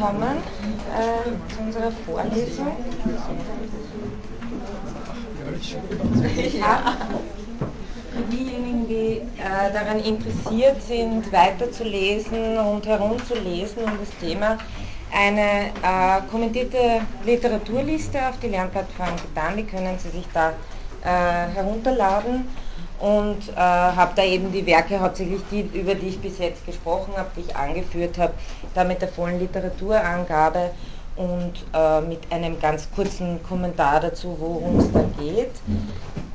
willkommen äh, zu unserer Vorlesung. Ja. Für diejenigen, die äh, daran interessiert sind, weiterzulesen und herumzulesen um das Thema, eine äh, kommentierte Literaturliste auf die Lernplattform getan, die können Sie sich da äh, herunterladen und äh, habe da eben die Werke, hauptsächlich die, über die ich bis jetzt gesprochen habe, die ich angeführt habe, da mit der vollen Literaturangabe und äh, mit einem ganz kurzen Kommentar dazu, worum es da geht.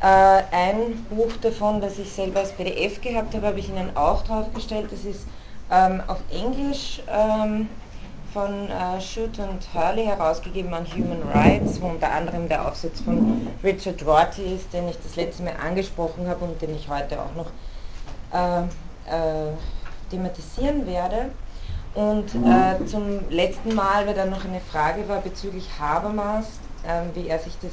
Äh, ein Buch davon, das ich selber als PDF gehabt habe, habe ich Ihnen auch draufgestellt. Das ist ähm, auf Englisch ähm, von äh, Schutt und Hurley herausgegeben an Human Rights, wo unter anderem der Aufsatz von Richard Rorty ist, den ich das letzte Mal angesprochen habe und den ich heute auch noch äh, äh, thematisieren werde. Und äh, zum letzten Mal, weil da noch eine Frage war bezüglich Habermas, ähm, wie er sich das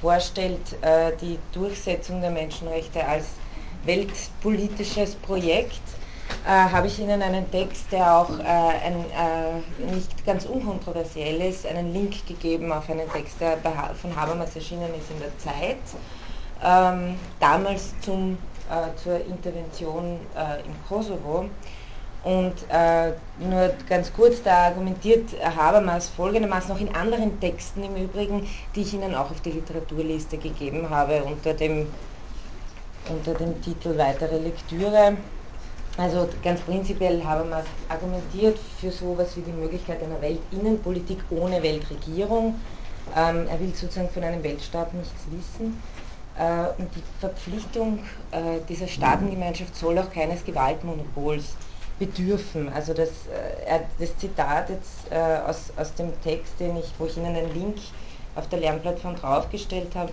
vorstellt, äh, die Durchsetzung der Menschenrechte als weltpolitisches Projekt habe ich Ihnen einen Text, der auch äh, ein, äh, nicht ganz unkontroversiell ist, einen Link gegeben auf einen Text, der von Habermas erschienen ist in der Zeit, ähm, damals zum, äh, zur Intervention äh, im Kosovo. Und äh, nur ganz kurz, da argumentiert Habermas folgendermaßen, auch in anderen Texten im Übrigen, die ich Ihnen auch auf die Literaturliste gegeben habe, unter dem, unter dem Titel Weitere Lektüre. Also ganz prinzipiell Habermas argumentiert für sowas wie die Möglichkeit einer Weltinnenpolitik ohne Weltregierung. Ähm, er will sozusagen von einem Weltstaat nichts wissen. Äh, und die Verpflichtung äh, dieser Staatengemeinschaft soll auch keines Gewaltmonopols bedürfen. Also das, äh, das Zitat jetzt äh, aus, aus dem Text, den ich, wo ich Ihnen einen Link auf der Lernplattform draufgestellt habe,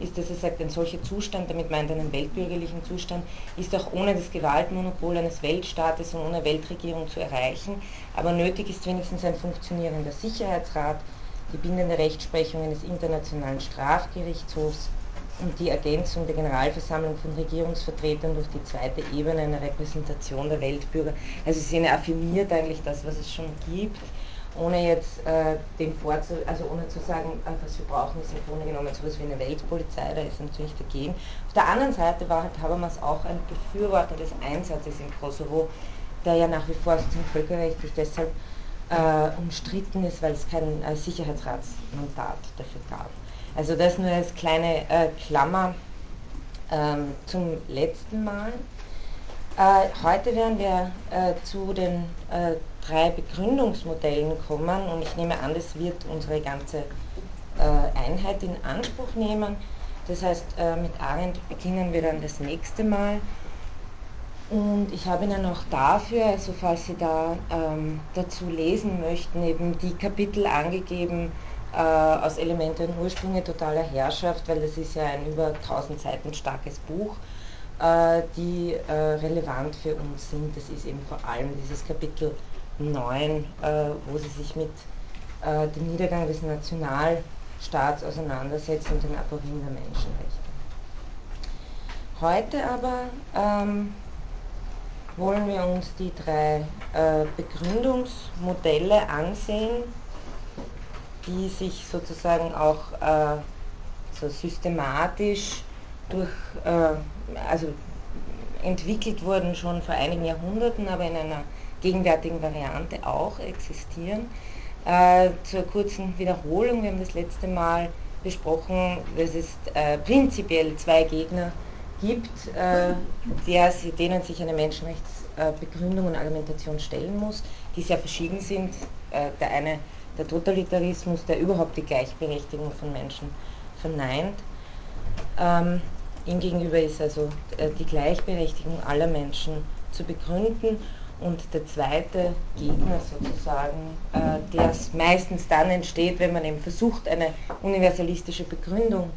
ist, dass er sagt, ein solcher Zustand, damit meint er einen weltbürgerlichen Zustand, ist auch ohne das Gewaltmonopol eines Weltstaates und ohne Weltregierung zu erreichen. Aber nötig ist wenigstens ein funktionierender Sicherheitsrat, die bindende Rechtsprechung eines internationalen Strafgerichtshofs und die Ergänzung der Generalversammlung von Regierungsvertretern durch die zweite Ebene einer Repräsentation der Weltbürger. Also sie affirmiert eigentlich das, was es schon gibt ohne jetzt äh, den vorzu, also ohne zu sagen, äh, was wir brauchen, ist im Grunde genommen so etwas wie eine Weltpolizei, da ist natürlich dagegen. Auf der anderen Seite war halt Habermas auch ein Befürworter des Einsatzes im Kosovo, der ja nach wie vor sozusagen völkerrechtlich deshalb äh, umstritten ist, weil es kein äh, Sicherheitsratsmandat dafür gab. Also das nur als kleine äh, Klammer ähm, zum letzten Mal. Äh, heute werden wir zu den drei Begründungsmodellen kommen und ich nehme an, das wird unsere ganze äh, Einheit in Anspruch nehmen. Das heißt, äh, mit Arendt beginnen wir dann das nächste Mal. Und ich habe Ihnen auch dafür, also falls Sie da ähm, dazu lesen möchten, eben die Kapitel angegeben äh, aus Elemente und Ursprünge totaler Herrschaft, weil das ist ja ein über 1000 Seiten starkes Buch, äh, die äh, relevant für uns sind. Das ist eben vor allem dieses Kapitel 9, äh, wo sie sich mit äh, dem Niedergang des Nationalstaats auseinandersetzt und den Abbauring der Menschenrechte. Heute aber ähm, wollen wir uns die drei äh, Begründungsmodelle ansehen, die sich sozusagen auch äh, so systematisch durch, äh, also entwickelt wurden schon vor einigen Jahrhunderten, aber in einer gegenwärtigen Variante auch existieren. Äh, zur kurzen Wiederholung, wir haben das letzte Mal besprochen, dass es äh, prinzipiell zwei Gegner gibt, äh, der, denen sich eine Menschenrechtsbegründung und Argumentation stellen muss, die sehr verschieden sind. Äh, der eine der Totalitarismus, der überhaupt die Gleichberechtigung von Menschen verneint. Ähm, ihm gegenüber ist also äh, die Gleichberechtigung aller Menschen zu begründen und der zweite Gegner sozusagen, äh, der meistens dann entsteht, wenn man eben versucht, eine universalistische Begründung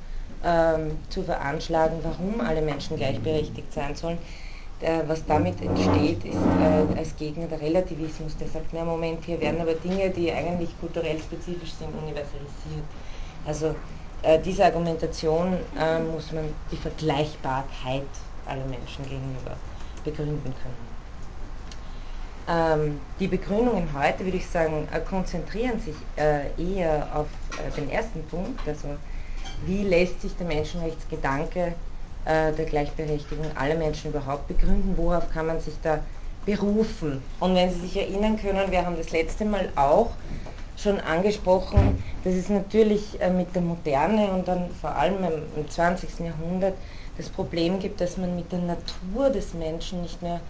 ähm, zu veranschlagen, warum alle Menschen gleichberechtigt sein sollen. Der, was damit entsteht, ist äh, als Gegner der Relativismus, der sagt, na Moment, hier werden aber Dinge, die eigentlich kulturell spezifisch sind, universalisiert. Also äh, diese Argumentation äh, muss man die Vergleichbarkeit aller Menschen gegenüber begründen können. Ähm, die Begründungen heute, würde ich sagen, äh, konzentrieren sich äh, eher auf äh, den ersten Punkt, also wie lässt sich der Menschenrechtsgedanke der Gleichberechtigung aller Menschen überhaupt begründen, worauf kann man sich da berufen. Und wenn Sie sich erinnern können, wir haben das letzte Mal auch schon angesprochen, dass es natürlich mit der Moderne und dann vor allem im 20. Jahrhundert das Problem gibt, dass man mit der Natur des Menschen nicht mehr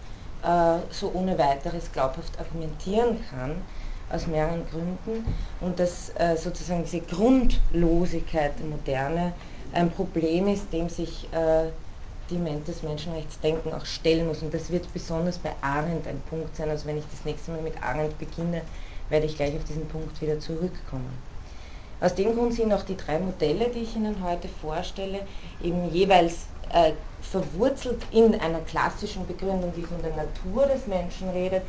so ohne weiteres glaubhaft argumentieren kann, aus mehreren Gründen. Und dass äh, sozusagen diese Grundlosigkeit der Moderne ein Problem ist, dem sich äh, die das Menschenrechtsdenken auch stellen muss. Und das wird besonders bei Arendt ein Punkt sein. Also wenn ich das nächste Mal mit Arendt beginne, werde ich gleich auf diesen Punkt wieder zurückkommen. Aus dem Grund sind auch die drei Modelle, die ich Ihnen heute vorstelle, eben jeweils äh, verwurzelt in einer klassischen Begründung, die von der Natur des Menschen redet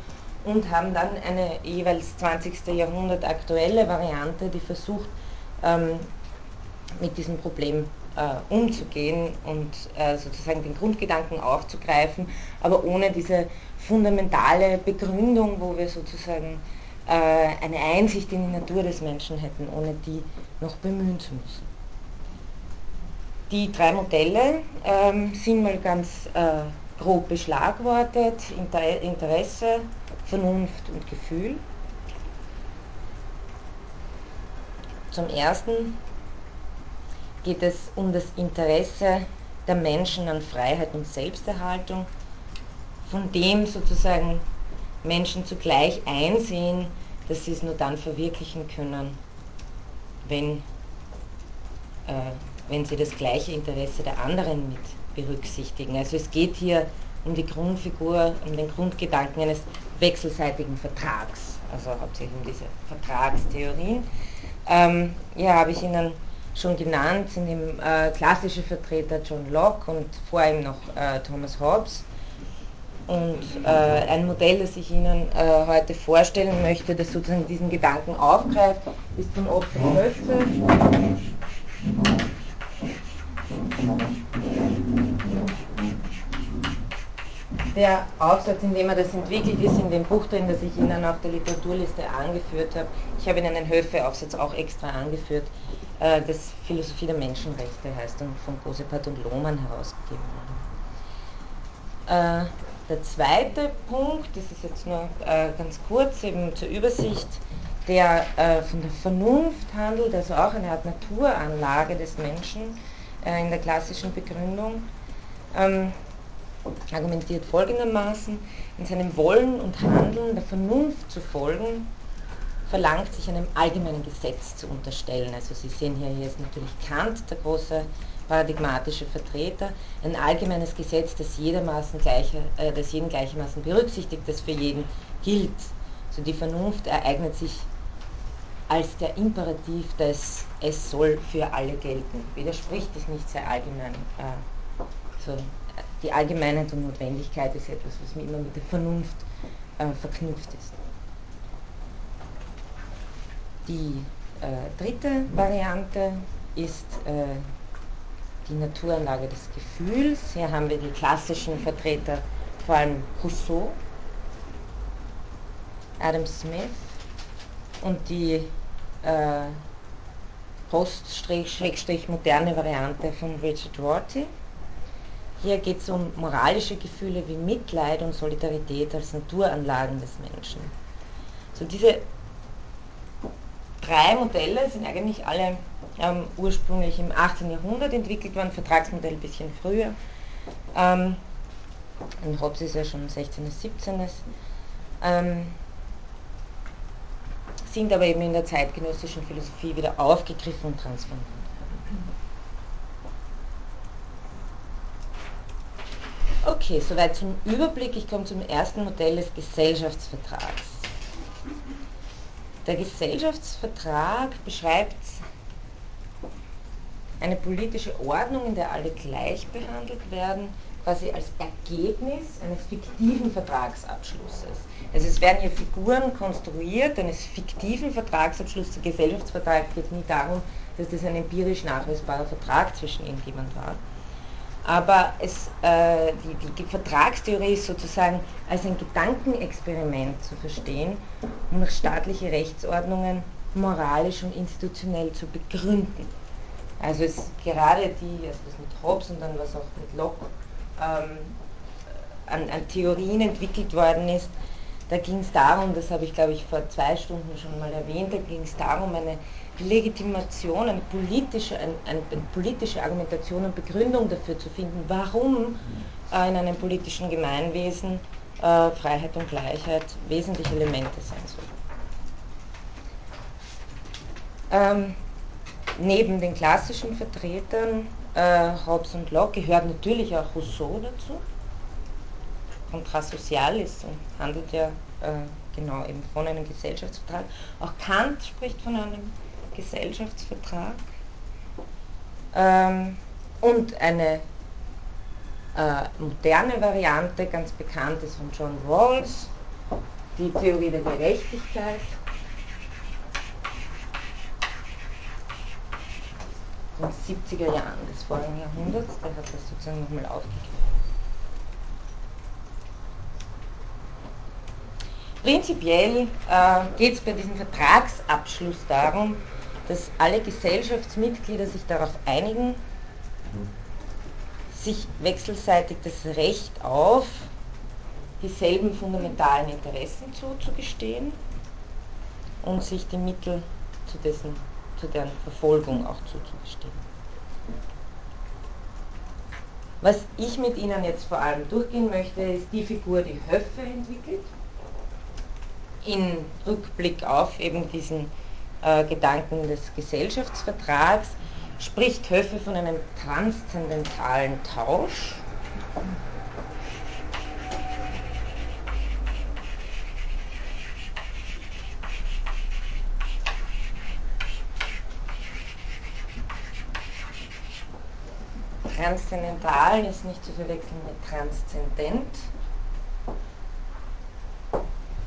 und haben dann eine jeweils 20. Jahrhundert aktuelle Variante, die versucht, ähm, mit diesem Problem äh, umzugehen und äh, sozusagen den Grundgedanken aufzugreifen, aber ohne diese fundamentale Begründung, wo wir sozusagen äh, eine Einsicht in die Natur des Menschen hätten, ohne die noch bemühen zu müssen. Die drei Modelle ähm, sind mal ganz äh, grob beschlagwortet, Inter Interesse, Vernunft und Gefühl. Zum ersten geht es um das Interesse der Menschen an Freiheit und Selbsterhaltung, von dem sozusagen Menschen zugleich einsehen, dass sie es nur dann verwirklichen können, wenn, äh, wenn sie das gleiche Interesse der anderen mit berücksichtigen. Also es geht hier um die Grundfigur, um den Grundgedanken eines wechselseitigen Vertrags, also hauptsächlich um diese Vertragstheorien. Ähm, hier habe ich Ihnen schon genannt, sind eben äh, klassische Vertreter John Locke und vor ihm noch äh, Thomas Hobbes. Und äh, ein Modell, das ich Ihnen äh, heute vorstellen möchte, das sozusagen diesen Gedanken aufgreift, ist von Otto Höffe. Der Aufsatz, in dem er das entwickelt, ist in dem Buch drin, das ich Ihnen auf der Literaturliste angeführt habe. Ich habe Ihnen einen Höfe-Aufsatz auch extra angeführt, äh, das Philosophie der Menschenrechte heißt und von Gosepat und Lohmann herausgegeben wurde. Äh, der zweite Punkt, das ist jetzt nur äh, ganz kurz eben zur Übersicht, der äh, von der Vernunft handelt, also auch eine Art Naturanlage des Menschen äh, in der klassischen Begründung, ähm, argumentiert folgendermaßen, in seinem Wollen und Handeln der Vernunft zu folgen, verlangt sich einem allgemeinen Gesetz zu unterstellen. Also Sie sehen hier, hier ist natürlich Kant der große paradigmatische Vertreter, ein allgemeines Gesetz, das, jedermaßen gleiche, äh, das jeden gleichermaßen berücksichtigt, das für jeden gilt. Also die Vernunft ereignet sich als der Imperativ des Es soll für alle gelten. Widerspricht es nicht sehr allgemein. Äh, so, die Allgemeinheit und Notwendigkeit ist etwas, was immer mit der Vernunft äh, verknüpft ist. Die äh, dritte Variante ist äh, die Naturanlage des Gefühls. Hier haben wir die klassischen Vertreter, vor allem Rousseau, Adam Smith und die äh, post-moderne Variante von Richard Rorty. Hier geht es um moralische Gefühle wie Mitleid und Solidarität als Naturanlagen des Menschen. So diese drei Modelle sind eigentlich alle ähm, ursprünglich im 18. Jahrhundert entwickelt worden, Vertragsmodell ein bisschen früher. Ähm, und Hobbes ist ja schon 16. bis 17. Ähm, sind aber eben in der zeitgenössischen Philosophie wieder aufgegriffen und transformiert. Okay, soweit zum Überblick. Ich komme zum ersten Modell des Gesellschaftsvertrags. Der Gesellschaftsvertrag beschreibt eine politische Ordnung, in der alle gleich behandelt werden, quasi als Ergebnis eines fiktiven Vertragsabschlusses. Also es werden hier Figuren konstruiert eines fiktiven Vertragsabschlusses. Der Gesellschaftsvertrag geht nie darum, dass das ein empirisch nachweisbarer Vertrag zwischen irgendjemand war, aber es, äh, die, die, Vertragstheorie ist sozusagen als ein Gedankenexperiment zu verstehen, um nach staatliche Rechtsordnungen moralisch und institutionell zu begründen. Also es gerade die, also das mit Hobbes und dann was auch mit Locke ähm, an, an Theorien entwickelt worden ist, da ging es darum, das habe ich glaube ich vor zwei Stunden schon mal erwähnt, da ging es darum, eine Legitimation, eine politische, eine, eine politische Argumentation und Begründung dafür zu finden, warum äh, in einem politischen Gemeinwesen äh, Freiheit und Gleichheit wesentliche Elemente sein sollen. Ähm, neben den klassischen Vertretern äh, Hobbes und Locke gehört natürlich auch Rousseau dazu. Contrat social ist und handelt ja äh, genau eben von einem Gesellschaftsvertrag. Auch Kant spricht von einem Gesellschaftsvertrag. Ähm, und eine äh, moderne Variante, ganz bekannt ist von John Rawls, die Theorie der Gerechtigkeit. Den 70er Jahren des vorigen Jahrhunderts, der hat das sozusagen nochmal aufgegriffen. Prinzipiell äh, geht es bei diesem Vertragsabschluss darum, dass alle Gesellschaftsmitglieder sich darauf einigen, sich wechselseitig das Recht auf dieselben fundamentalen Interessen zuzugestehen und sich die Mittel zu, dessen, zu deren Verfolgung auch zuzugestehen. Was ich mit Ihnen jetzt vor allem durchgehen möchte, ist die Figur, die Höffe entwickelt, in Rückblick auf eben diesen äh, Gedanken des Gesellschaftsvertrags, spricht Höffe von einem transzendentalen Tausch. Transzendental ist nicht zu verwechseln mit transzendent.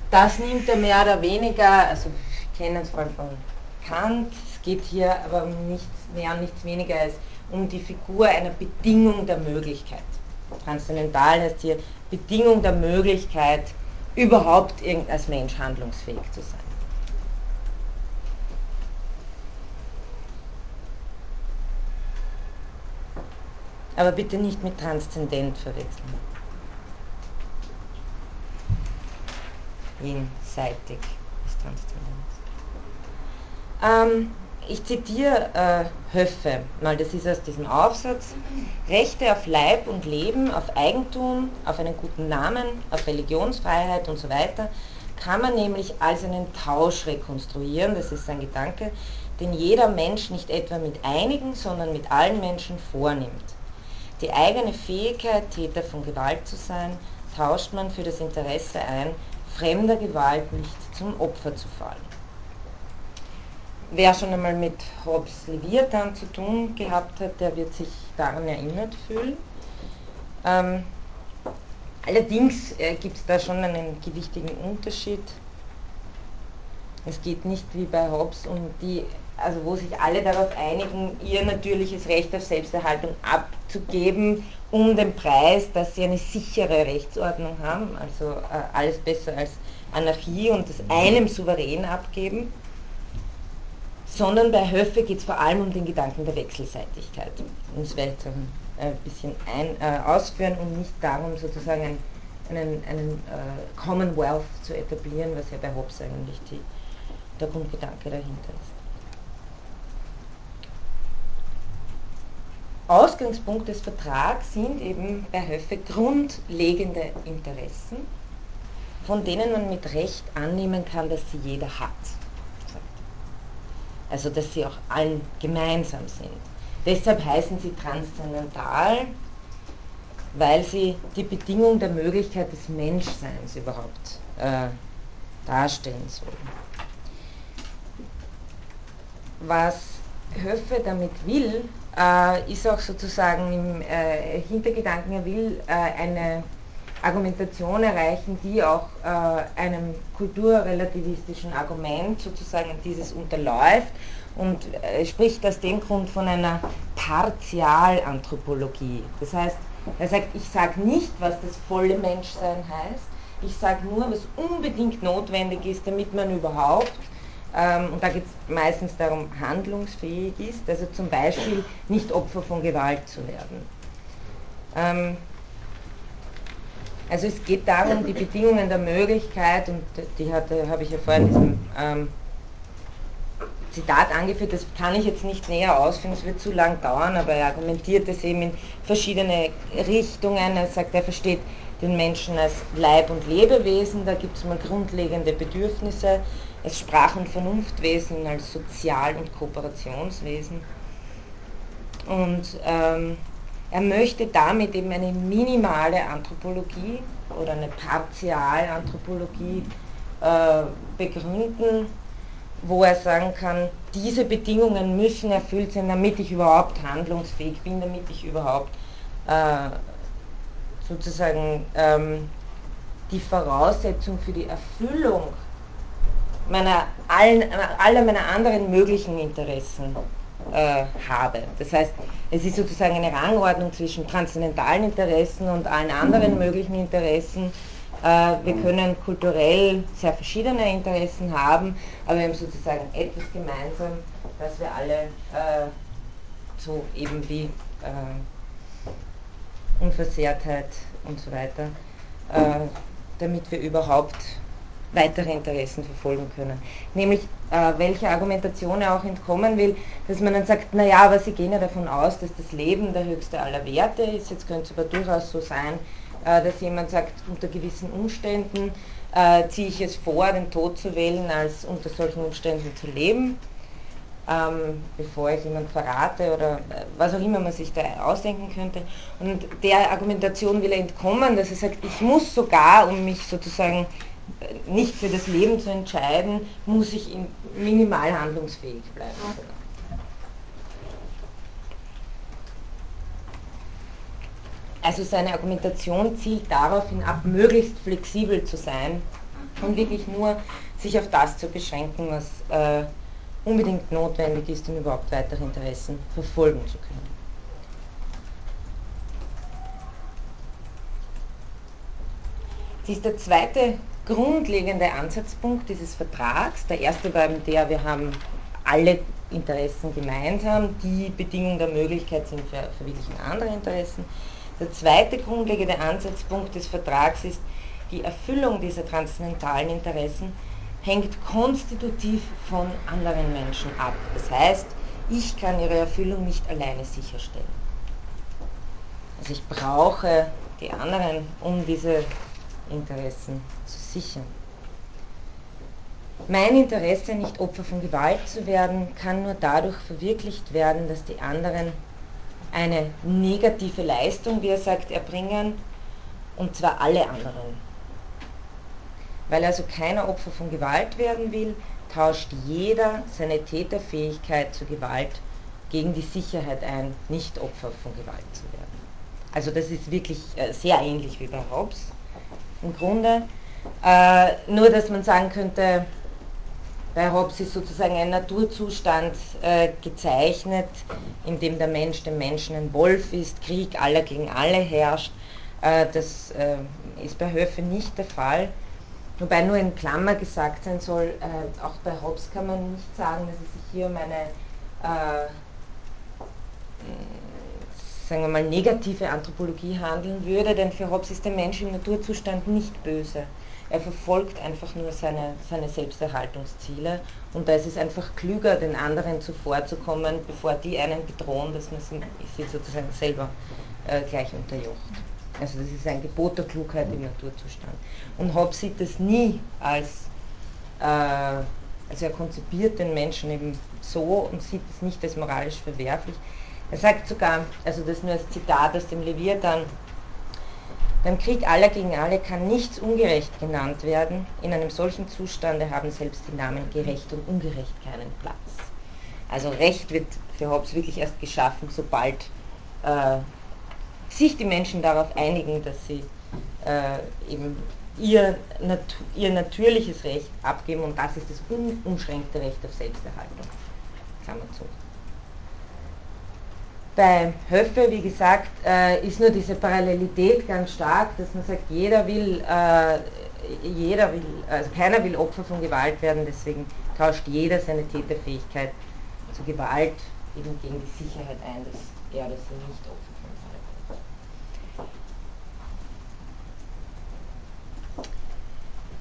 Das nimmt er mehr oder weniger, also wir kennen es vor allem von Kant, es geht hier aber um nichts mehr und nichts weniger als um die Figur einer Bedingung der Möglichkeit. Transzendental heißt hier Bedingung der Möglichkeit, überhaupt als Mensch handlungsfähig zu sein. Aber bitte nicht mit transzendent verwechseln. Jenseitig ist Transzendenz. Ähm, ich zitiere äh, Höffe, mal das ist aus diesem Aufsatz. Rechte auf Leib und Leben, auf Eigentum, auf einen guten Namen, auf Religionsfreiheit und so weiter kann man nämlich als einen Tausch rekonstruieren, das ist sein Gedanke, den jeder Mensch nicht etwa mit einigen, sondern mit allen Menschen vornimmt. Die eigene Fähigkeit, Täter von Gewalt zu sein, tauscht man für das Interesse ein, fremder Gewalt nicht zum Opfer zu fallen. Wer schon einmal mit Hobbes Leviathan zu tun gehabt hat, der wird sich daran erinnert fühlen. Ähm, allerdings äh, gibt es da schon einen gewichtigen Unterschied. Es geht nicht wie bei Hobbes um die, also wo sich alle darauf einigen, ihr natürliches Recht auf Selbsterhaltung abzugeben, um den Preis, dass sie eine sichere Rechtsordnung haben, also äh, alles besser als Anarchie und das einem souverän abgeben sondern bei Höffe geht es vor allem um den Gedanken der Wechselseitigkeit. Und das werde ich ein bisschen ein, äh, ausführen und nicht darum, sozusagen einen, einen, einen äh, Commonwealth zu etablieren, was ja bei Hobbes eigentlich die, der Grundgedanke dahinter ist. Ausgangspunkt des Vertrags sind eben bei Höffe grundlegende Interessen, von denen man mit Recht annehmen kann, dass sie jeder hat also dass sie auch allen gemeinsam sind. Deshalb heißen sie transzendental, weil sie die Bedingung der Möglichkeit des Menschseins überhaupt äh, darstellen sollen. Was Höffe damit will, ist auch sozusagen im äh, Hintergedanken, er will äh, eine Argumentation erreichen, die auch äh, einem kulturrelativistischen Argument sozusagen dieses unterläuft und äh, spricht aus dem Grund von einer Partialanthropologie. Das heißt, er sagt, ich sage nicht, was das volle Menschsein heißt, ich sage nur, was unbedingt notwendig ist, damit man überhaupt, und da geht es meistens darum, handlungsfähig ist, also zum Beispiel nicht Opfer von Gewalt zu werden. Ähm, also es geht darum, die Bedingungen der Möglichkeit, und die habe ich ja vorhin in diesem ähm, Zitat angeführt, das kann ich jetzt nicht näher ausführen, es wird zu lang dauern, aber er argumentiert es eben in verschiedene Richtungen. Er sagt, er versteht den Menschen als Leib- und Lebewesen, da gibt es mal grundlegende Bedürfnisse, als Sprach- und Vernunftwesen, als Sozial- und Kooperationswesen. Und ähm, er möchte damit eben eine minimale Anthropologie oder eine Partialanthropologie äh, begründen, wo er sagen kann, diese Bedingungen müssen erfüllt sein, damit ich überhaupt handlungsfähig bin, damit ich überhaupt äh, sozusagen ähm, die Voraussetzung für die Erfüllung meiner, allen, aller meiner anderen möglichen Interessen äh, habe. Das heißt, es ist sozusagen eine Rangordnung zwischen transzendentalen Interessen und allen anderen möglichen Interessen. Äh, wir können kulturell sehr verschiedene Interessen haben, aber wir haben sozusagen etwas gemeinsam, dass wir alle äh, so eben wie äh, Unversehrtheit und so weiter, äh, damit wir überhaupt weitere Interessen verfolgen können. Nämlich, äh, welche Argumentation er auch entkommen will, dass man dann sagt, naja, aber Sie gehen ja davon aus, dass das Leben der höchste aller Werte ist. Jetzt könnte es aber durchaus so sein, äh, dass jemand sagt, unter gewissen Umständen äh, ziehe ich es vor, den Tod zu wählen, als unter solchen Umständen zu leben. Ähm, bevor ich jemand verrate oder äh, was auch immer man sich da ausdenken könnte. Und der Argumentation will er entkommen, dass er sagt, ich muss sogar, um mich sozusagen nicht für das Leben zu entscheiden, muss ich minimal handlungsfähig bleiben. Also seine Argumentation zielt darauf hinab, möglichst flexibel zu sein und wirklich nur sich auf das zu beschränken, was äh, unbedingt notwendig ist, um überhaupt weitere Interessen verfolgen zu können. Dies ist der zweite grundlegende Ansatzpunkt dieses Vertrags. Der erste war eben der, wir haben alle Interessen gemeinsam, die Bedingung der Möglichkeit sind für verwirklichen andere Interessen. Der zweite grundlegende Ansatzpunkt des Vertrags ist, die Erfüllung dieser transzendentalen Interessen hängt konstitutiv von anderen Menschen ab. Das heißt, ich kann ihre Erfüllung nicht alleine sicherstellen. Also ich brauche die anderen, um diese Interessen zu sichern. Mein Interesse, nicht Opfer von Gewalt zu werden, kann nur dadurch verwirklicht werden, dass die anderen eine negative Leistung, wie er sagt, erbringen, und zwar alle anderen. Weil also keiner Opfer von Gewalt werden will, tauscht jeder seine Täterfähigkeit zur Gewalt gegen die Sicherheit ein, nicht Opfer von Gewalt zu werden. Also das ist wirklich äh, sehr ähnlich wie bei Hobbes im Grunde. Äh, nur, dass man sagen könnte, bei Hobbes ist sozusagen ein Naturzustand äh, gezeichnet, in dem der Mensch dem Menschen ein Wolf ist, Krieg aller gegen alle herrscht. Äh, das äh, ist bei Höfe nicht der Fall. Wobei nur in Klammer gesagt sein soll, äh, auch bei Hobbes kann man nicht sagen, dass es sich hier um eine äh, sagen wir mal, negative Anthropologie handeln würde, denn für Hobbes ist der Mensch im Naturzustand nicht böse. Er verfolgt einfach nur seine, seine Selbsterhaltungsziele und da ist es einfach klüger, den anderen zuvorzukommen, bevor die einen bedrohen, dass man sie, sozusagen selber äh, gleich unterjocht. Also das ist ein Gebot der Klugheit im Naturzustand. Und Hobbes sieht das nie als, äh, also er konzipiert den Menschen eben so und sieht es nicht als moralisch verwerflich, er sagt sogar, also das nur als Zitat aus dem Leviathan, beim Krieg aller gegen alle kann nichts ungerecht genannt werden. In einem solchen Zustande haben selbst die Namen gerecht und ungerecht keinen Platz. Also Recht wird für Hobbes wirklich erst geschaffen, sobald äh, sich die Menschen darauf einigen, dass sie äh, eben ihr, nat ihr natürliches Recht abgeben und das ist das unumschränkte Recht auf Selbsterhaltung. Klammer zu. Bei Höffe, wie gesagt, äh, ist nur diese Parallelität ganz stark, dass man sagt, jeder will, äh, jeder will, also keiner will Opfer von Gewalt werden, deswegen tauscht jeder seine Täterfähigkeit zur Gewalt eben gegen die Sicherheit ein, dass er oder sie nicht Opfer von Gewalt wird.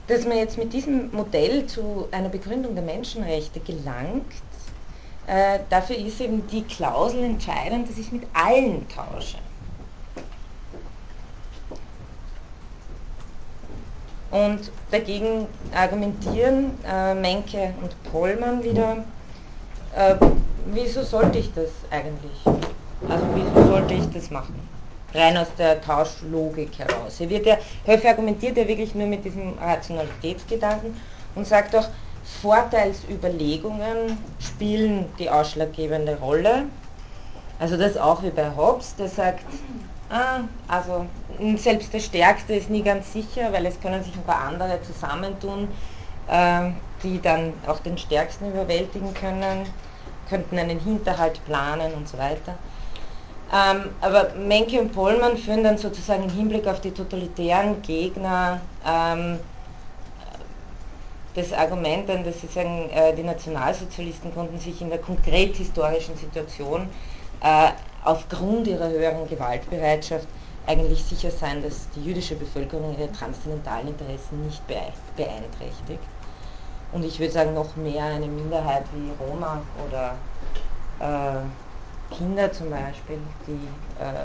Dass man jetzt mit diesem Modell zu einer Begründung der Menschenrechte gelangt, äh, dafür ist eben die Klausel entscheidend, dass ich mit allen tausche. Und dagegen argumentieren äh, Menke und Pollmann wieder, äh, wieso sollte ich das eigentlich? Also wieso sollte ich das machen? Rein aus der Tauschlogik heraus. Hier wird ja, Höfe argumentiert ja wirklich nur mit diesem Rationalitätsgedanken und sagt auch, Vorteilsüberlegungen spielen die ausschlaggebende Rolle. Also das auch wie bei Hobbes, der sagt, ah, also selbst der Stärkste ist nie ganz sicher, weil es können sich ein paar andere zusammentun, äh, die dann auch den Stärksten überwältigen können, könnten einen Hinterhalt planen und so weiter. Ähm, aber Menke und Pollmann führen dann sozusagen im Hinblick auf die totalitären Gegner ähm, das Argument an, dass sie sagen, äh, die Nationalsozialisten konnten sich in der konkret historischen Situation äh, aufgrund ihrer höheren Gewaltbereitschaft eigentlich sicher sein, dass die jüdische Bevölkerung ihre transzendentalen Interessen nicht beeinträchtigt. Und ich würde sagen, noch mehr eine Minderheit wie Roma oder äh, Kinder zum Beispiel, die äh,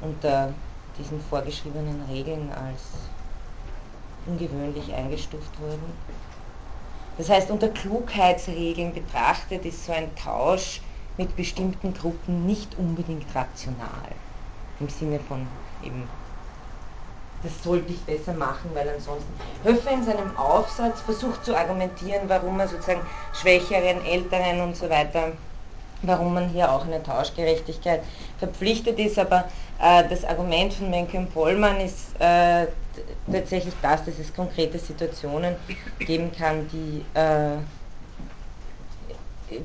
unter diesen vorgeschriebenen Regeln als ungewöhnlich eingestuft wurden. Das heißt, unter Klugheitsregeln betrachtet ist so ein Tausch mit bestimmten Gruppen nicht unbedingt rational. Im Sinne von eben, das sollte ich besser machen, weil ansonsten. Höffe in seinem Aufsatz versucht zu argumentieren, warum er sozusagen Schwächeren, Älteren und so weiter warum man hier auch eine Tauschgerechtigkeit verpflichtet ist. Aber äh, das Argument von Menke und Pollmann ist äh, tatsächlich das, dass es konkrete Situationen geben kann, die, äh,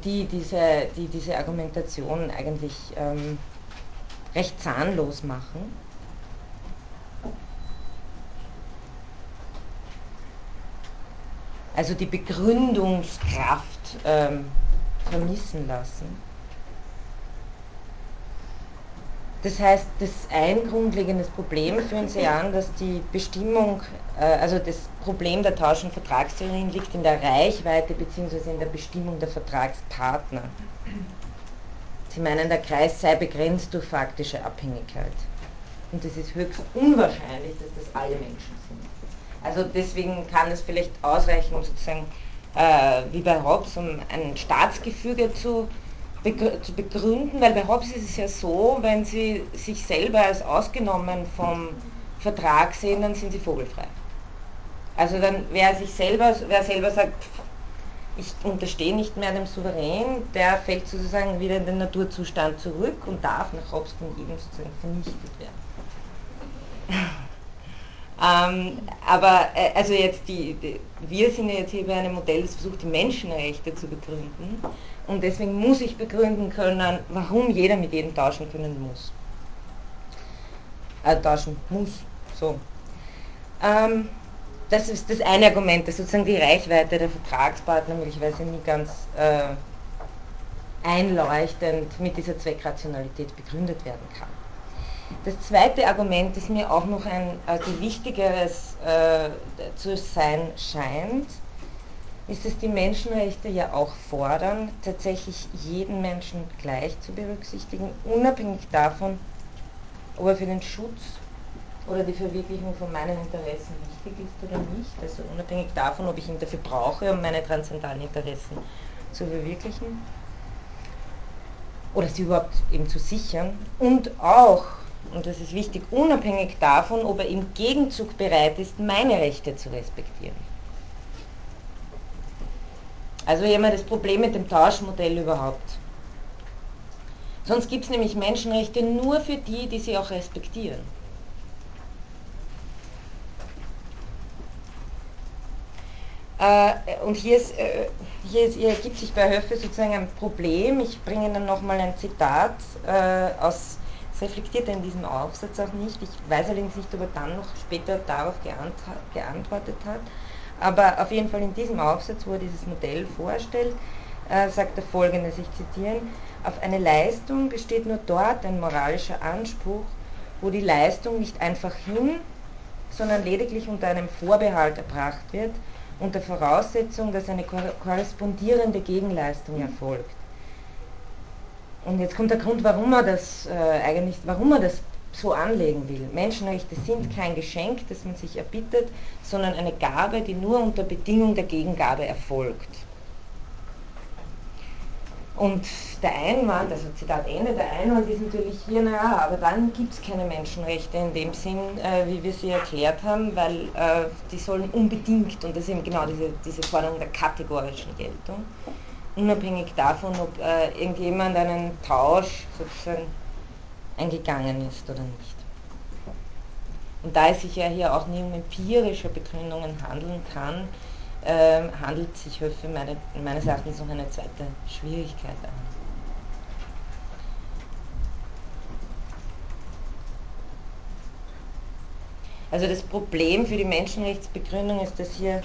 die, diese, die diese Argumentation eigentlich ähm, recht zahnlos machen. Also die Begründungskraft ähm, vermissen lassen. Das heißt, das ein grundlegendes Problem führen Sie an, dass die Bestimmung, äh, also das Problem der Tausch- und Vertragstheorien liegt in der Reichweite bzw. in der Bestimmung der Vertragspartner. Sie meinen, der Kreis sei begrenzt durch faktische Abhängigkeit. Und es ist höchst unwahrscheinlich, dass das alle Menschen sind. Also deswegen kann es vielleicht ausreichen, um sozusagen äh, wie bei Hobbes, um ein Staatsgefüge zu zu begründen, weil bei Hobbes ist es ja so, wenn sie sich selber als ausgenommen vom Vertrag sehen, dann sind sie vogelfrei. Also dann, wer sich selber, wer selber sagt, ich unterstehe nicht mehr dem Souverän, der fällt sozusagen wieder in den Naturzustand zurück und darf nach Hobbes von jedem sozusagen vernichtet werden. ähm, aber äh, also jetzt die, die, wir sind ja jetzt hier bei einem Modell, das versucht, die Menschenrechte zu begründen. Und deswegen muss ich begründen können, warum jeder mit jedem tauschen können muss. Äh, tauschen muss. So. Ähm, das ist das eine Argument, dass sozusagen die Reichweite der Vertragspartner möglicherweise nie ganz äh, einleuchtend mit dieser Zweckrationalität begründet werden kann. Das zweite Argument, das mir auch noch ein äh, wichtigeres äh, zu sein scheint, ist es die Menschenrechte ja auch fordern, tatsächlich jeden Menschen gleich zu berücksichtigen, unabhängig davon, ob er für den Schutz oder die Verwirklichung von meinen Interessen wichtig ist oder nicht. Also unabhängig davon, ob ich ihn dafür brauche, um meine transzendentalen Interessen zu verwirklichen oder sie überhaupt eben zu sichern. Und auch, und das ist wichtig, unabhängig davon, ob er im Gegenzug bereit ist, meine Rechte zu respektieren. Also hier haben wir das Problem mit dem Tauschmodell überhaupt. Sonst gibt es nämlich Menschenrechte nur für die, die sie auch respektieren. Äh, und hier, ist, äh, hier, hier ergibt sich bei Höffe sozusagen ein Problem. Ich bringe Ihnen nochmal ein Zitat äh, aus, das reflektiert er in diesem Aufsatz auch nicht. Ich weiß allerdings nicht, ob er dann noch später darauf geantwortet hat. Aber auf jeden Fall in diesem Aufsatz, wo er dieses Modell vorstellt, äh, sagt er folgendes, ich zitiere, auf eine Leistung besteht nur dort ein moralischer Anspruch, wo die Leistung nicht einfach hin, sondern lediglich unter einem Vorbehalt erbracht wird, unter Voraussetzung, dass eine korrespondierende Gegenleistung erfolgt. Und jetzt kommt der Grund, warum er das äh, eigentlich, warum er das so anlegen will. Menschenrechte sind kein Geschenk, das man sich erbittet, sondern eine Gabe, die nur unter Bedingung der Gegengabe erfolgt. Und der Einwand, also Zitat Ende, der Einwand ist natürlich hier, naja, aber dann gibt es keine Menschenrechte in dem Sinn, äh, wie wir sie erklärt haben, weil äh, die sollen unbedingt, und das ist eben genau diese, diese Forderung der kategorischen Geltung, unabhängig davon, ob äh, irgendjemand einen Tausch sozusagen eingegangen ist oder nicht. Und da es sich ja hier auch nie um empirische Begründungen handeln kann, äh, handelt sich Höfe meine, meines Erachtens noch eine zweite Schwierigkeit an. Also das Problem für die Menschenrechtsbegründung ist, dass hier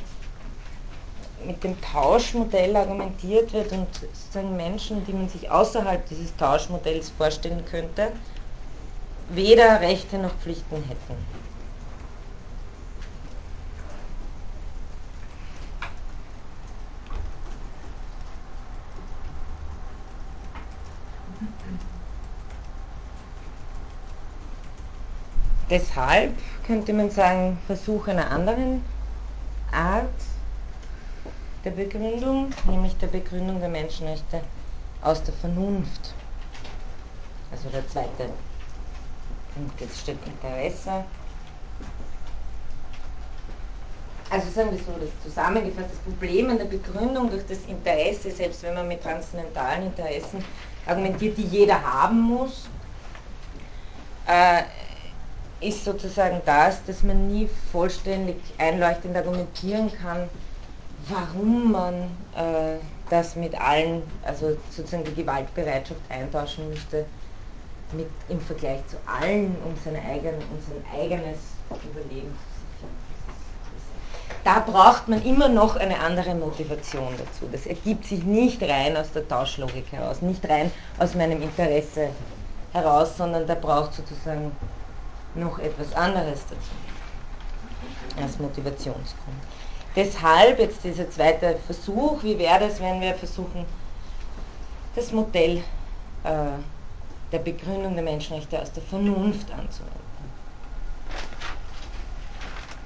mit dem Tauschmodell argumentiert wird und sozusagen Menschen, die man sich außerhalb dieses Tauschmodells vorstellen könnte, weder Rechte noch Pflichten hätten. Deshalb könnte man sagen, Versuch einer anderen Art der Begründung, nämlich der Begründung der Menschenrechte aus der Vernunft. Also der zweite Punkt, jetzt steht Interesse. Also sagen wir so, das zusammengefasst, das Problem an der Begründung durch das Interesse, selbst wenn man mit transzendentalen Interessen argumentiert, die jeder haben muss, äh, ist sozusagen das, dass man nie vollständig einleuchtend argumentieren kann, warum man äh, das mit allen, also sozusagen die Gewaltbereitschaft eintauschen müsste, mit, im Vergleich zu allen, um sein, eigen, um sein eigenes Überleben zu sichern. Da braucht man immer noch eine andere Motivation dazu. Das ergibt sich nicht rein aus der Tauschlogik heraus, nicht rein aus meinem Interesse heraus, sondern da braucht sozusagen noch etwas anderes dazu als Motivationsgrund. Deshalb jetzt dieser zweite Versuch, wie wäre es, wenn wir versuchen, das Modell äh, der Begründung der Menschenrechte aus der Vernunft anzuwenden.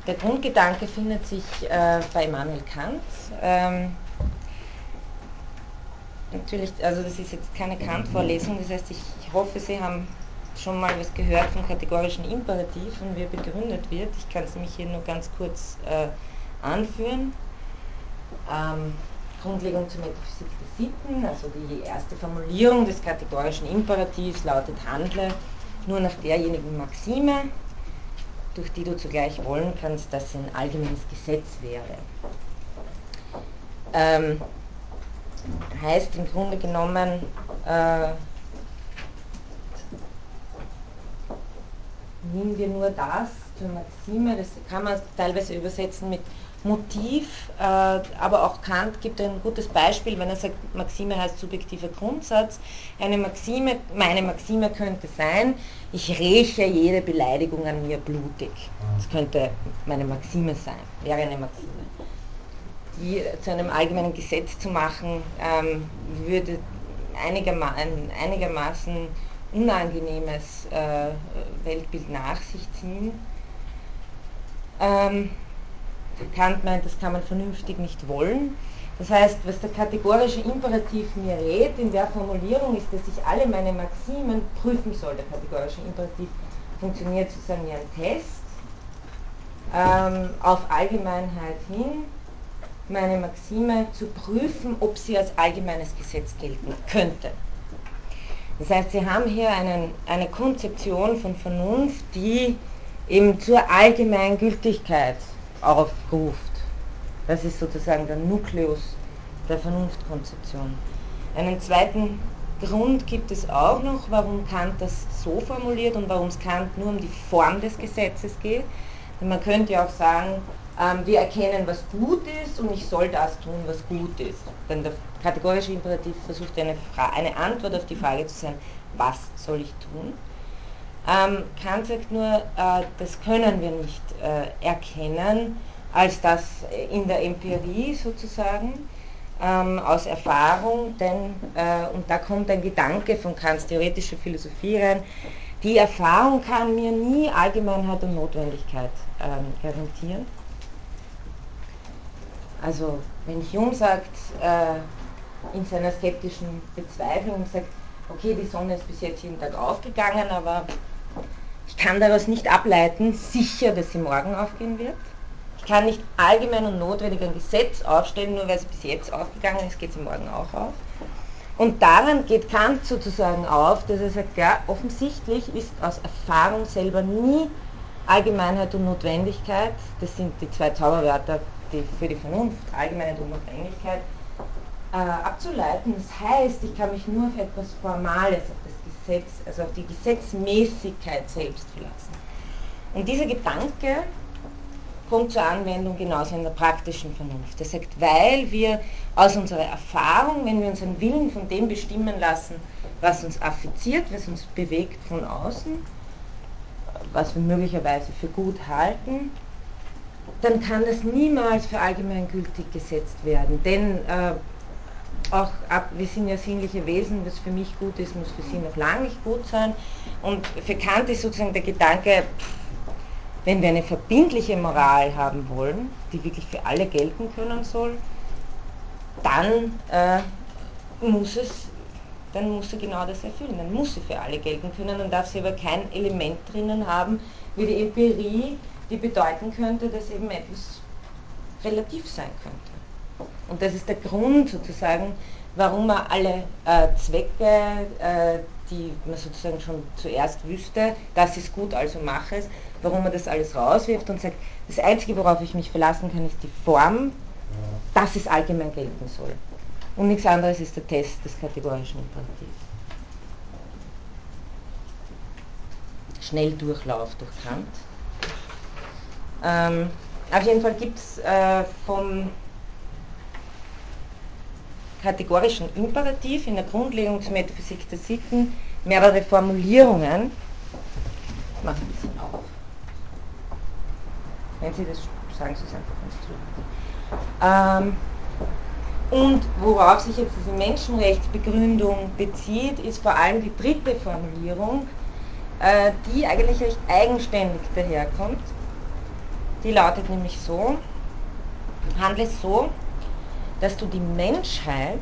Der Grundgedanke findet sich äh, bei Immanuel Kant. Ähm, natürlich, also das ist jetzt keine Kant-Vorlesung, das heißt, ich, hoffe, Sie haben schon mal was gehört vom kategorischen Imperativ und wie er begründet wird. Ich kann es nämlich hier nur ganz kurz äh, anführen. Ähm, Grundlegung zur Metaphysik der Sitten, also die erste Formulierung des kategorischen Imperativs lautet handle nur nach derjenigen Maxime, durch die du zugleich wollen kannst, dass sie ein allgemeines Gesetz wäre. Ähm, heißt im Grunde genommen, äh, nehmen wir nur das zur Maxime, das kann man teilweise übersetzen mit Motiv, äh, aber auch Kant gibt ein gutes Beispiel, wenn er sagt, Maxime heißt subjektiver Grundsatz. Eine Maxime, meine Maxime könnte sein, ich räche jede Beleidigung an mir blutig. Das könnte meine Maxime sein, wäre eine Maxime. Die zu einem allgemeinen Gesetz zu machen, ähm, würde einigermaßen, einigermaßen unangenehmes äh, Weltbild nach sich ziehen. Ähm, Kant meint, das kann man vernünftig nicht wollen. Das heißt, was der kategorische Imperativ mir rät in der Formulierung ist, dass ich alle meine Maximen prüfen soll. Der kategorische Imperativ funktioniert sozusagen wie ein Test ähm, auf Allgemeinheit hin, meine Maxime zu prüfen, ob sie als allgemeines Gesetz gelten könnte. Das heißt, Sie haben hier einen, eine Konzeption von Vernunft, die eben zur allgemeinen Aufruft. Das ist sozusagen der Nukleus der Vernunftkonzeption. Einen zweiten Grund gibt es auch noch, warum Kant das so formuliert und warum es Kant nur um die Form des Gesetzes geht. Denn man könnte ja auch sagen, ähm, wir erkennen, was gut ist und ich soll das tun, was gut ist. Denn der kategorische Imperativ versucht eine, eine Antwort auf die Frage zu sein, was soll ich tun? Ähm, Kant sagt nur, äh, das können wir nicht äh, erkennen, als das in der Empirie sozusagen, ähm, aus Erfahrung, denn, äh, und da kommt ein Gedanke von Kants theoretischer Philosophie rein, die Erfahrung kann mir nie Allgemeinheit und Notwendigkeit ähm, garantieren. Also wenn Hume sagt, äh, in seiner skeptischen Bezweiflung, sagt, okay, die Sonne ist bis jetzt jeden Tag aufgegangen, aber ich kann daraus nicht ableiten, sicher, dass sie morgen aufgehen wird. Ich kann nicht allgemein und notwendig ein Gesetz aufstellen, nur weil es bis jetzt aufgegangen ist, geht sie morgen auch auf. Und daran geht Kant sozusagen auf, dass er sagt, ja, offensichtlich ist aus Erfahrung selber nie Allgemeinheit und Notwendigkeit, das sind die zwei Zauberwörter die, für die Vernunft, Allgemeinheit und Notwendigkeit, äh, abzuleiten. Das heißt, ich kann mich nur auf etwas Formales, auf das Gesetz, also auf die Gesetzmäßigkeit selbst verlassen. Und dieser Gedanke kommt zur Anwendung genauso in der praktischen Vernunft. Er sagt, weil wir aus unserer Erfahrung, wenn wir unseren Willen von dem bestimmen lassen, was uns affiziert, was uns bewegt von außen, was wir möglicherweise für gut halten, dann kann das niemals für allgemeingültig gesetzt werden. Denn äh, auch ab, wir sind ja sinnliche Wesen, was für mich gut ist, muss für sie noch lange nicht gut sein. Und für Kant ist sozusagen der Gedanke, wenn wir eine verbindliche Moral haben wollen, die wirklich für alle gelten können soll, dann äh, muss es dann muss sie genau das erfüllen. Dann muss sie für alle gelten können, dann darf sie aber kein Element drinnen haben, wie die Empirie, die bedeuten könnte, dass eben etwas relativ sein könnte. Und das ist der Grund sozusagen, warum man alle äh, Zwecke, äh, die man sozusagen schon zuerst wüsste, das ist gut, also mache es, warum man das alles rauswirft und sagt, das Einzige, worauf ich mich verlassen kann, ist die Form, dass es allgemein gelten soll. Und nichts anderes ist der Test des kategorischen Imperativs. Schnelldurchlauf durch Kant. Ähm, auf jeden Fall gibt es äh, vom kategorischen Imperativ in der Grundlegungsmetaphysik der Sitten mehrere Formulierungen. Ich mache ein bisschen auf. Wenn Sie das sagen, Sie es einfach ganz zu. Ähm, und worauf sich jetzt diese Menschenrechtsbegründung bezieht, ist vor allem die dritte Formulierung, äh, die eigentlich recht eigenständig daherkommt. Die lautet nämlich so, handle so, dass du die Menschheit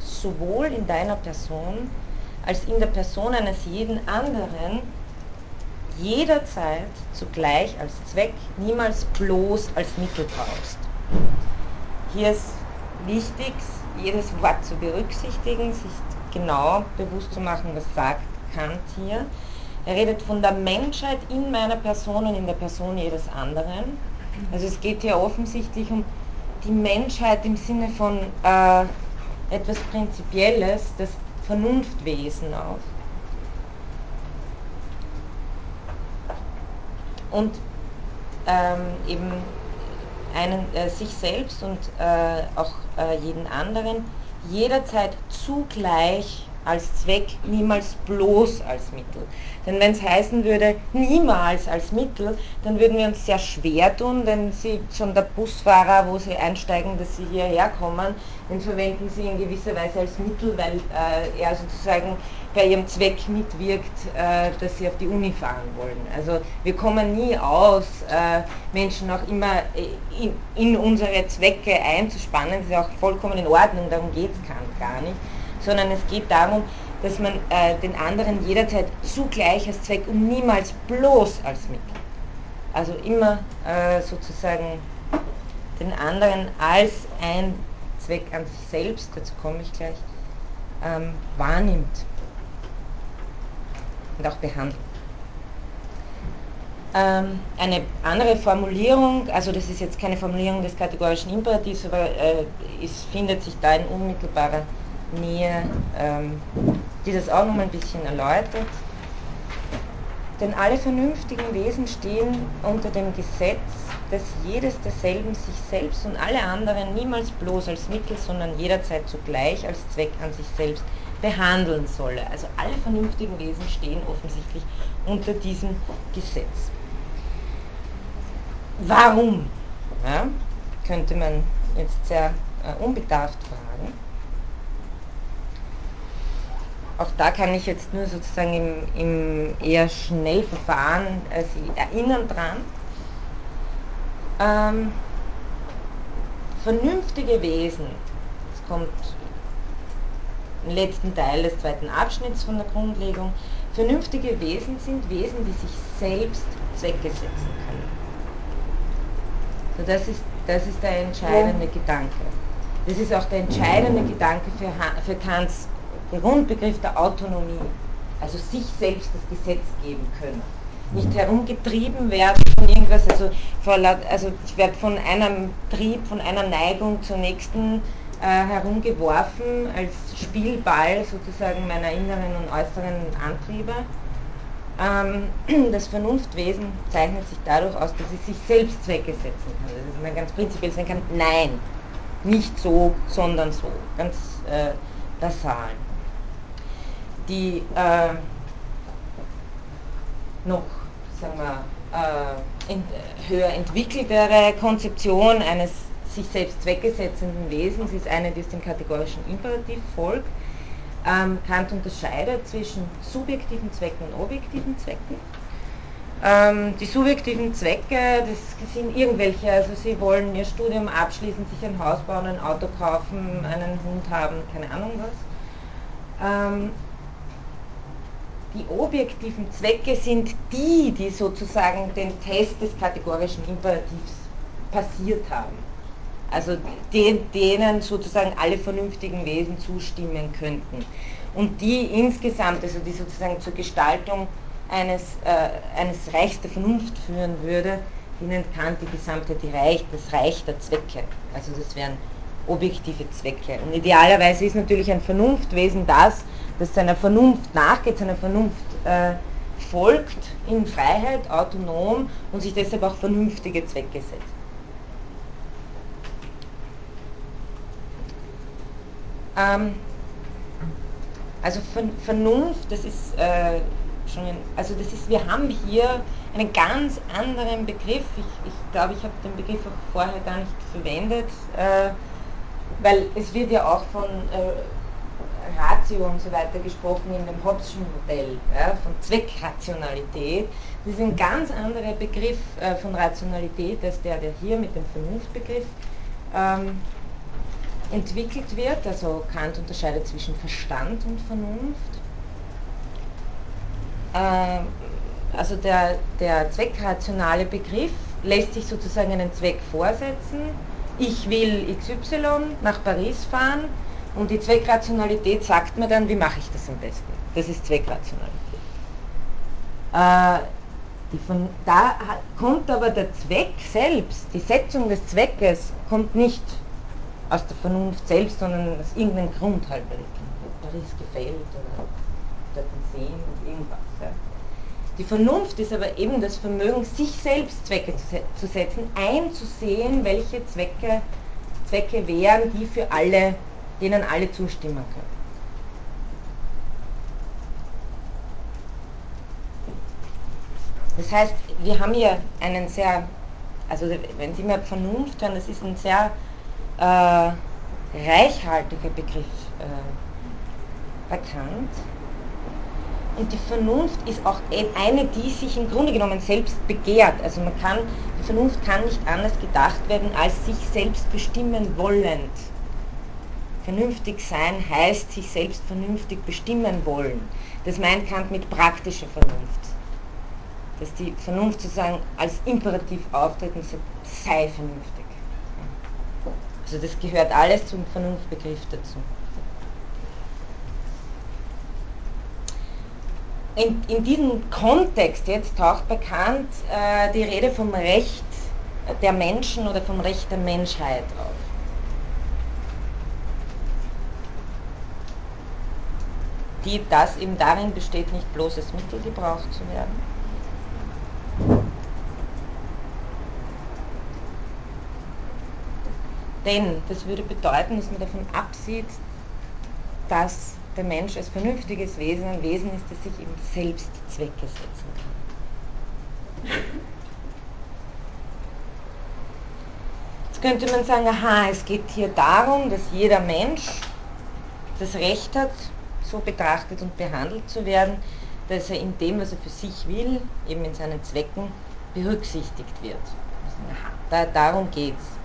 sowohl in deiner Person als in der Person eines jeden anderen jederzeit zugleich als Zweck, niemals bloß als Mittel brauchst. Hier ist wichtig, jedes Wort zu berücksichtigen, sich genau bewusst zu machen, was sagt Kant hier. Er redet von der Menschheit in meiner Person und in der Person jedes anderen. Also es geht hier offensichtlich um die Menschheit im Sinne von äh, etwas Prinzipielles, das Vernunftwesen auch. Und ähm, eben einen, äh, sich selbst und äh, auch äh, jeden anderen jederzeit zugleich als Zweck, niemals bloß als Mittel. Denn wenn es heißen würde, niemals als Mittel, dann würden wir uns sehr schwer tun, denn sie, schon der Busfahrer, wo sie einsteigen, dass sie hierher kommen, den verwenden sie in gewisser Weise als Mittel, weil äh, er sozusagen bei ihrem Zweck mitwirkt, äh, dass sie auf die Uni fahren wollen. Also wir kommen nie aus, äh, Menschen auch immer in, in, unsere Zwecke einzuspannen, das ist auch vollkommen in Ordnung, darum geht es gar nicht sondern es geht darum, dass man äh, den anderen jederzeit zugleich als Zweck und niemals bloß als Mittel. Also immer äh, sozusagen den anderen als ein Zweck an sich selbst, dazu komme ich gleich, ähm, wahrnimmt und auch behandelt. Ähm, eine andere Formulierung, also das ist jetzt keine Formulierung des kategorischen Imperativs, aber äh, es findet sich da in unmittelbarer Nähe, ähm, die das auch nochmal ein bisschen erläutert. Denn alle vernünftigen Wesen stehen unter dem Gesetz, dass jedes derselben sich selbst und alle anderen niemals bloß als Mittel, sondern jederzeit zugleich als Zweck an sich selbst behandeln solle. Also alle vernünftigen Wesen stehen offensichtlich unter diesem Gesetz. Warum? Ja, könnte man jetzt sehr äh, unbedarft fragen. Auch da kann ich jetzt nur sozusagen im, im eher Schnellverfahren äh, Sie erinnern dran. Ähm, vernünftige Wesen, es kommt im letzten Teil des zweiten Abschnitts von der Grundlegung, vernünftige Wesen sind Wesen, die sich selbst Zwecke setzen können. So, das, ist, das ist der entscheidende ja. Gedanke. Das ist auch der entscheidende Gedanke für, für Kants Grundbegriff der Autonomie. Also sich selbst das Gesetz geben können. Nicht herumgetrieben werden von irgendwas, also, also ich werde von einem Trieb, von einer Neigung zur nächsten äh, herumgeworfen als Spielball sozusagen meiner inneren und äußeren Antriebe. Ähm, das Vernunftwesen zeichnet sich dadurch aus, dass es sich selbst Zwecke setzen kann. Das ist mal ganz prinzipiell sein kann, nein, nicht so, sondern so. Ganz äh, basal. Die äh, noch, sagen wir, äh, in, höher entwickeltere Konzeption eines sich selbst zweckgesetzenden Wesens ist eine, die aus dem kategorischen Imperativ folgt. Ähm, Kant unterscheidet zwischen subjektiven Zwecken und objektiven Zwecken. Ähm, die subjektiven Zwecke, das sind irgendwelche, also Sie wollen Ihr Studium abschließen, sich ein Haus bauen, ein Auto kaufen, einen Hund haben, keine Ahnung was. Ähm, die objektiven Zwecke sind die, die sozusagen den Test des kategorischen Imperativs passiert haben also den, denen sozusagen alle vernünftigen Wesen zustimmen könnten. Und die insgesamt, also die sozusagen zur Gestaltung eines, äh, eines Reichs der Vernunft führen würde, die nennt Kant die gesamte, die Reich, das Reich der Zwecke. Also das wären objektive Zwecke. Und idealerweise ist natürlich ein Vernunftwesen das, das seiner Vernunft nachgeht, seiner Vernunft äh, folgt in Freiheit, autonom und sich deshalb auch vernünftige Zwecke setzt. Ähm, also Vernunft, das ist äh, schon, ein, also das ist, wir haben hier einen ganz anderen Begriff. Ich, ich glaube, ich habe den Begriff auch vorher gar nicht verwendet, äh, weil es wird ja auch von äh, Ratio und so weiter gesprochen in dem Hobbes'schen Modell, ja, von Zweckrationalität. Das ist ein ganz anderer Begriff äh, von Rationalität als der, der hier mit dem Vernunftbegriff ähm, entwickelt wird. Also Kant unterscheidet zwischen Verstand und Vernunft. Ähm, also der, der zweckrationale Begriff lässt sich sozusagen einen Zweck vorsetzen. Ich will XY nach Paris fahren und die Zweckrationalität sagt mir dann, wie mache ich das am besten. Das ist Zweckrationalität. Äh, von, da kommt aber der Zweck selbst, die Setzung des Zweckes kommt nicht aus der Vernunft selbst, sondern aus irgendeinem Grund halt, Paris gefällt oder dort sehen und irgendwas. Ja. Die Vernunft ist aber eben das Vermögen, sich selbst Zwecke zu, setzen, einzusehen, welche Zwecke, Zwecke wären, die für alle, denen alle zustimmen können. Das heißt, wir haben hier einen sehr, also wenn Sie mal Vernunft hören, das ist ein sehr äh, reichhaltiger Begriff äh, erkannt. Und die Vernunft ist auch eine, die sich im Grunde genommen selbst begehrt. Also man kann, die Vernunft kann nicht anders gedacht werden als sich selbst bestimmen wollend. Vernünftig sein heißt sich selbst vernünftig bestimmen wollen. Das meint Kant mit praktischer Vernunft. Dass die Vernunft sozusagen als Imperativ auftritt und sagt, sei vernünftig. Also das gehört alles zum Vernunftbegriff dazu. in, in diesem Kontext jetzt taucht bekannt äh, die Rede vom Recht der Menschen oder vom Recht der Menschheit auf. Die, das eben darin besteht, nicht bloß als Mittel gebraucht zu werden, Denn das würde bedeuten, dass man davon absieht, dass der Mensch als vernünftiges Wesen ein Wesen ist, das sich eben selbst Zwecke setzen kann. Jetzt könnte man sagen, aha, es geht hier darum, dass jeder Mensch das Recht hat, so betrachtet und behandelt zu werden, dass er in dem, was er für sich will, eben in seinen Zwecken, berücksichtigt wird. Da, darum geht es.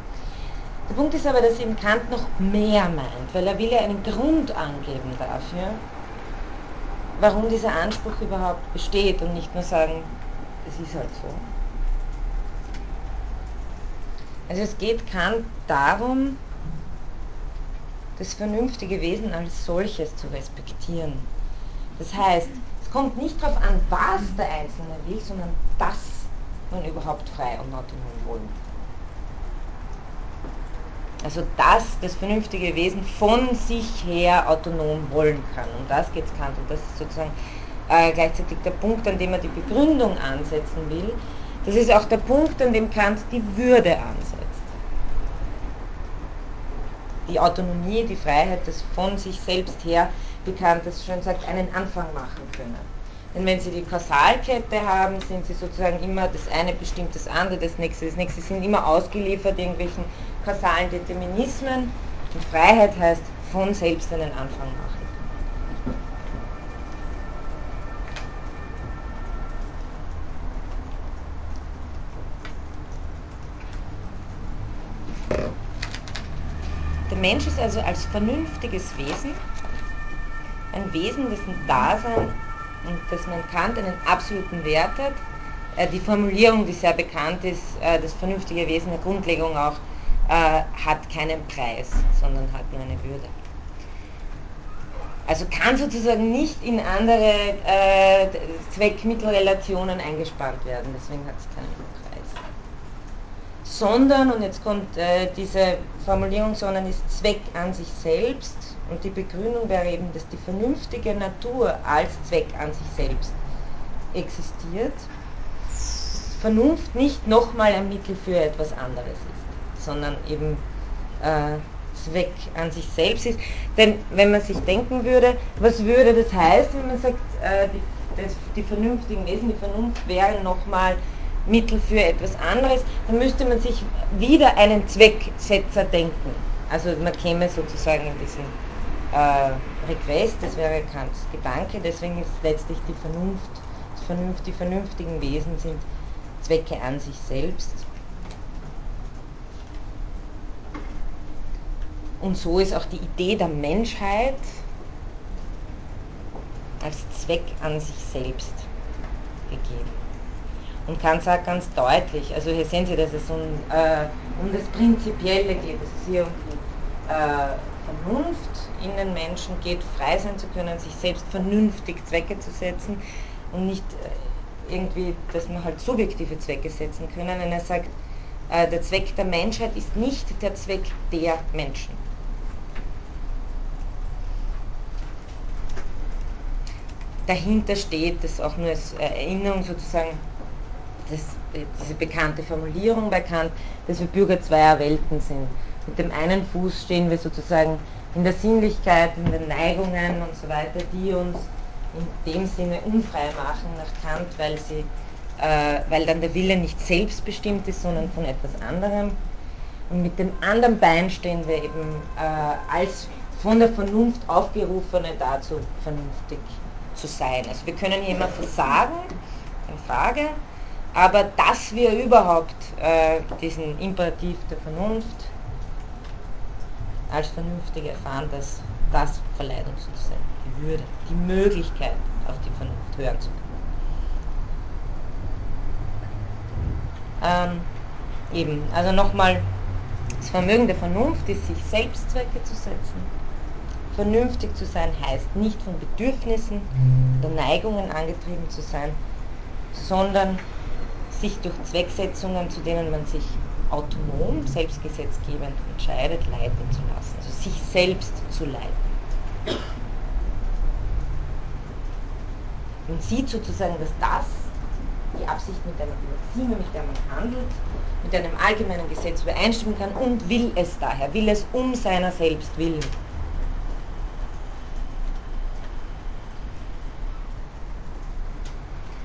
Der Punkt ist aber, dass eben Kant noch mehr meint, weil er will ja einen Grund angeben dafür, warum dieser Anspruch überhaupt besteht und nicht nur sagen, es ist halt so. Also es geht Kant darum, das vernünftige Wesen als solches zu respektieren. Das heißt, es kommt nicht darauf an, was der Einzelne will, sondern dass man überhaupt frei und autonom wollen also dass das vernünftige Wesen von sich her autonom wollen kann. Um das geht es Kant und das ist sozusagen äh, gleichzeitig der Punkt, an dem er die Begründung ansetzen will. Das ist auch der Punkt, an dem Kant die Würde ansetzt. Die Autonomie, die Freiheit, das von sich selbst her, wie Kant das schon sagt, einen Anfang machen können. Denn wenn Sie die Kausalkette haben, sind Sie sozusagen immer, das eine bestimmt das andere, das nächste, das nächste, Sie sind immer ausgeliefert irgendwelchen kausalen Determinismen. Und Freiheit heißt von selbst einen Anfang machen. Der Mensch ist also als vernünftiges Wesen ein Wesen, dessen Dasein und dass man Kant einen absoluten Wert hat. Äh, die Formulierung, die sehr bekannt ist, äh, das vernünftige Wesen der Grundlegung auch, äh, hat keinen Preis, sondern hat nur eine Würde. Also kann sozusagen nicht in andere Zweckmittelrelationen eingespannt werden, deswegen hat es keinen Preis. Sondern, und jetzt kommt äh, diese Formulierung, sondern ist Zweck an sich selbst und die Begründung wäre eben, dass die vernünftige Natur als Zweck an sich selbst existiert, Vernunft nicht nochmal ein Mittel für etwas anderes ist, sondern eben äh, Zweck an sich selbst ist. Denn wenn man sich denken würde, was würde das heißen, wenn man sagt, äh, die, das, die vernünftigen Wesen, die Vernunft wären nochmal Mittel für etwas anderes, dann müsste man sich wieder einen Zwecksetzer denken. Also man käme sozusagen in diesen äh, Regress, das wäre Kants Gedanke, deswegen ist letztlich die Vernunft, Vernunft, die vernünftigen Wesen sind Zwecke an sich selbst. Und so ist auch die Idee der Menschheit als Zweck an sich selbst gegeben. Und Kant sagt ganz deutlich, also hier sehen Sie, dass es um, äh, um das Prinzipielle geht, dass es hier um die äh, Vernunft in den Menschen geht, frei sein zu können, sich selbst vernünftig Zwecke zu setzen und nicht äh, irgendwie, dass man halt subjektive Zwecke setzen können. Wenn er sagt, äh, der Zweck der Menschheit ist nicht der Zweck der Menschen. Dahinter steht, das auch nur als Erinnerung sozusagen, das, diese bekannte Formulierung bei Kant, dass wir Bürger zweier Welten sind. Mit dem einen Fuß stehen wir sozusagen in der Sinnlichkeit, in den Neigungen und so weiter, die uns in dem Sinne unfrei machen nach Kant, weil, sie, äh, weil dann der Wille nicht selbstbestimmt ist, sondern von etwas anderem. Und mit dem anderen Bein stehen wir eben äh, als von der Vernunft aufgerufene dazu, vernünftig zu sein. Also wir können hier immer versagen, keine Frage, aber dass wir überhaupt äh, diesen Imperativ der Vernunft als vernünftig erfahren, dass das verleiht uns sozusagen die Würde, die Möglichkeit, auf die Vernunft hören zu können. Ähm, eben, also nochmal, das Vermögen der Vernunft ist, sich selbst Zwecke zu setzen, Vernünftig zu sein heißt nicht von Bedürfnissen oder Neigungen angetrieben zu sein, sondern sich durch Zwecksetzungen, zu denen man sich autonom, selbstgesetzgebend entscheidet, leiten zu lassen, also sich selbst zu leiten. Und sieht sozusagen, dass das die Absicht mit einer Maxime, mit der man handelt, mit einem allgemeinen Gesetz übereinstimmen kann und will es daher, will es um seiner selbst willen.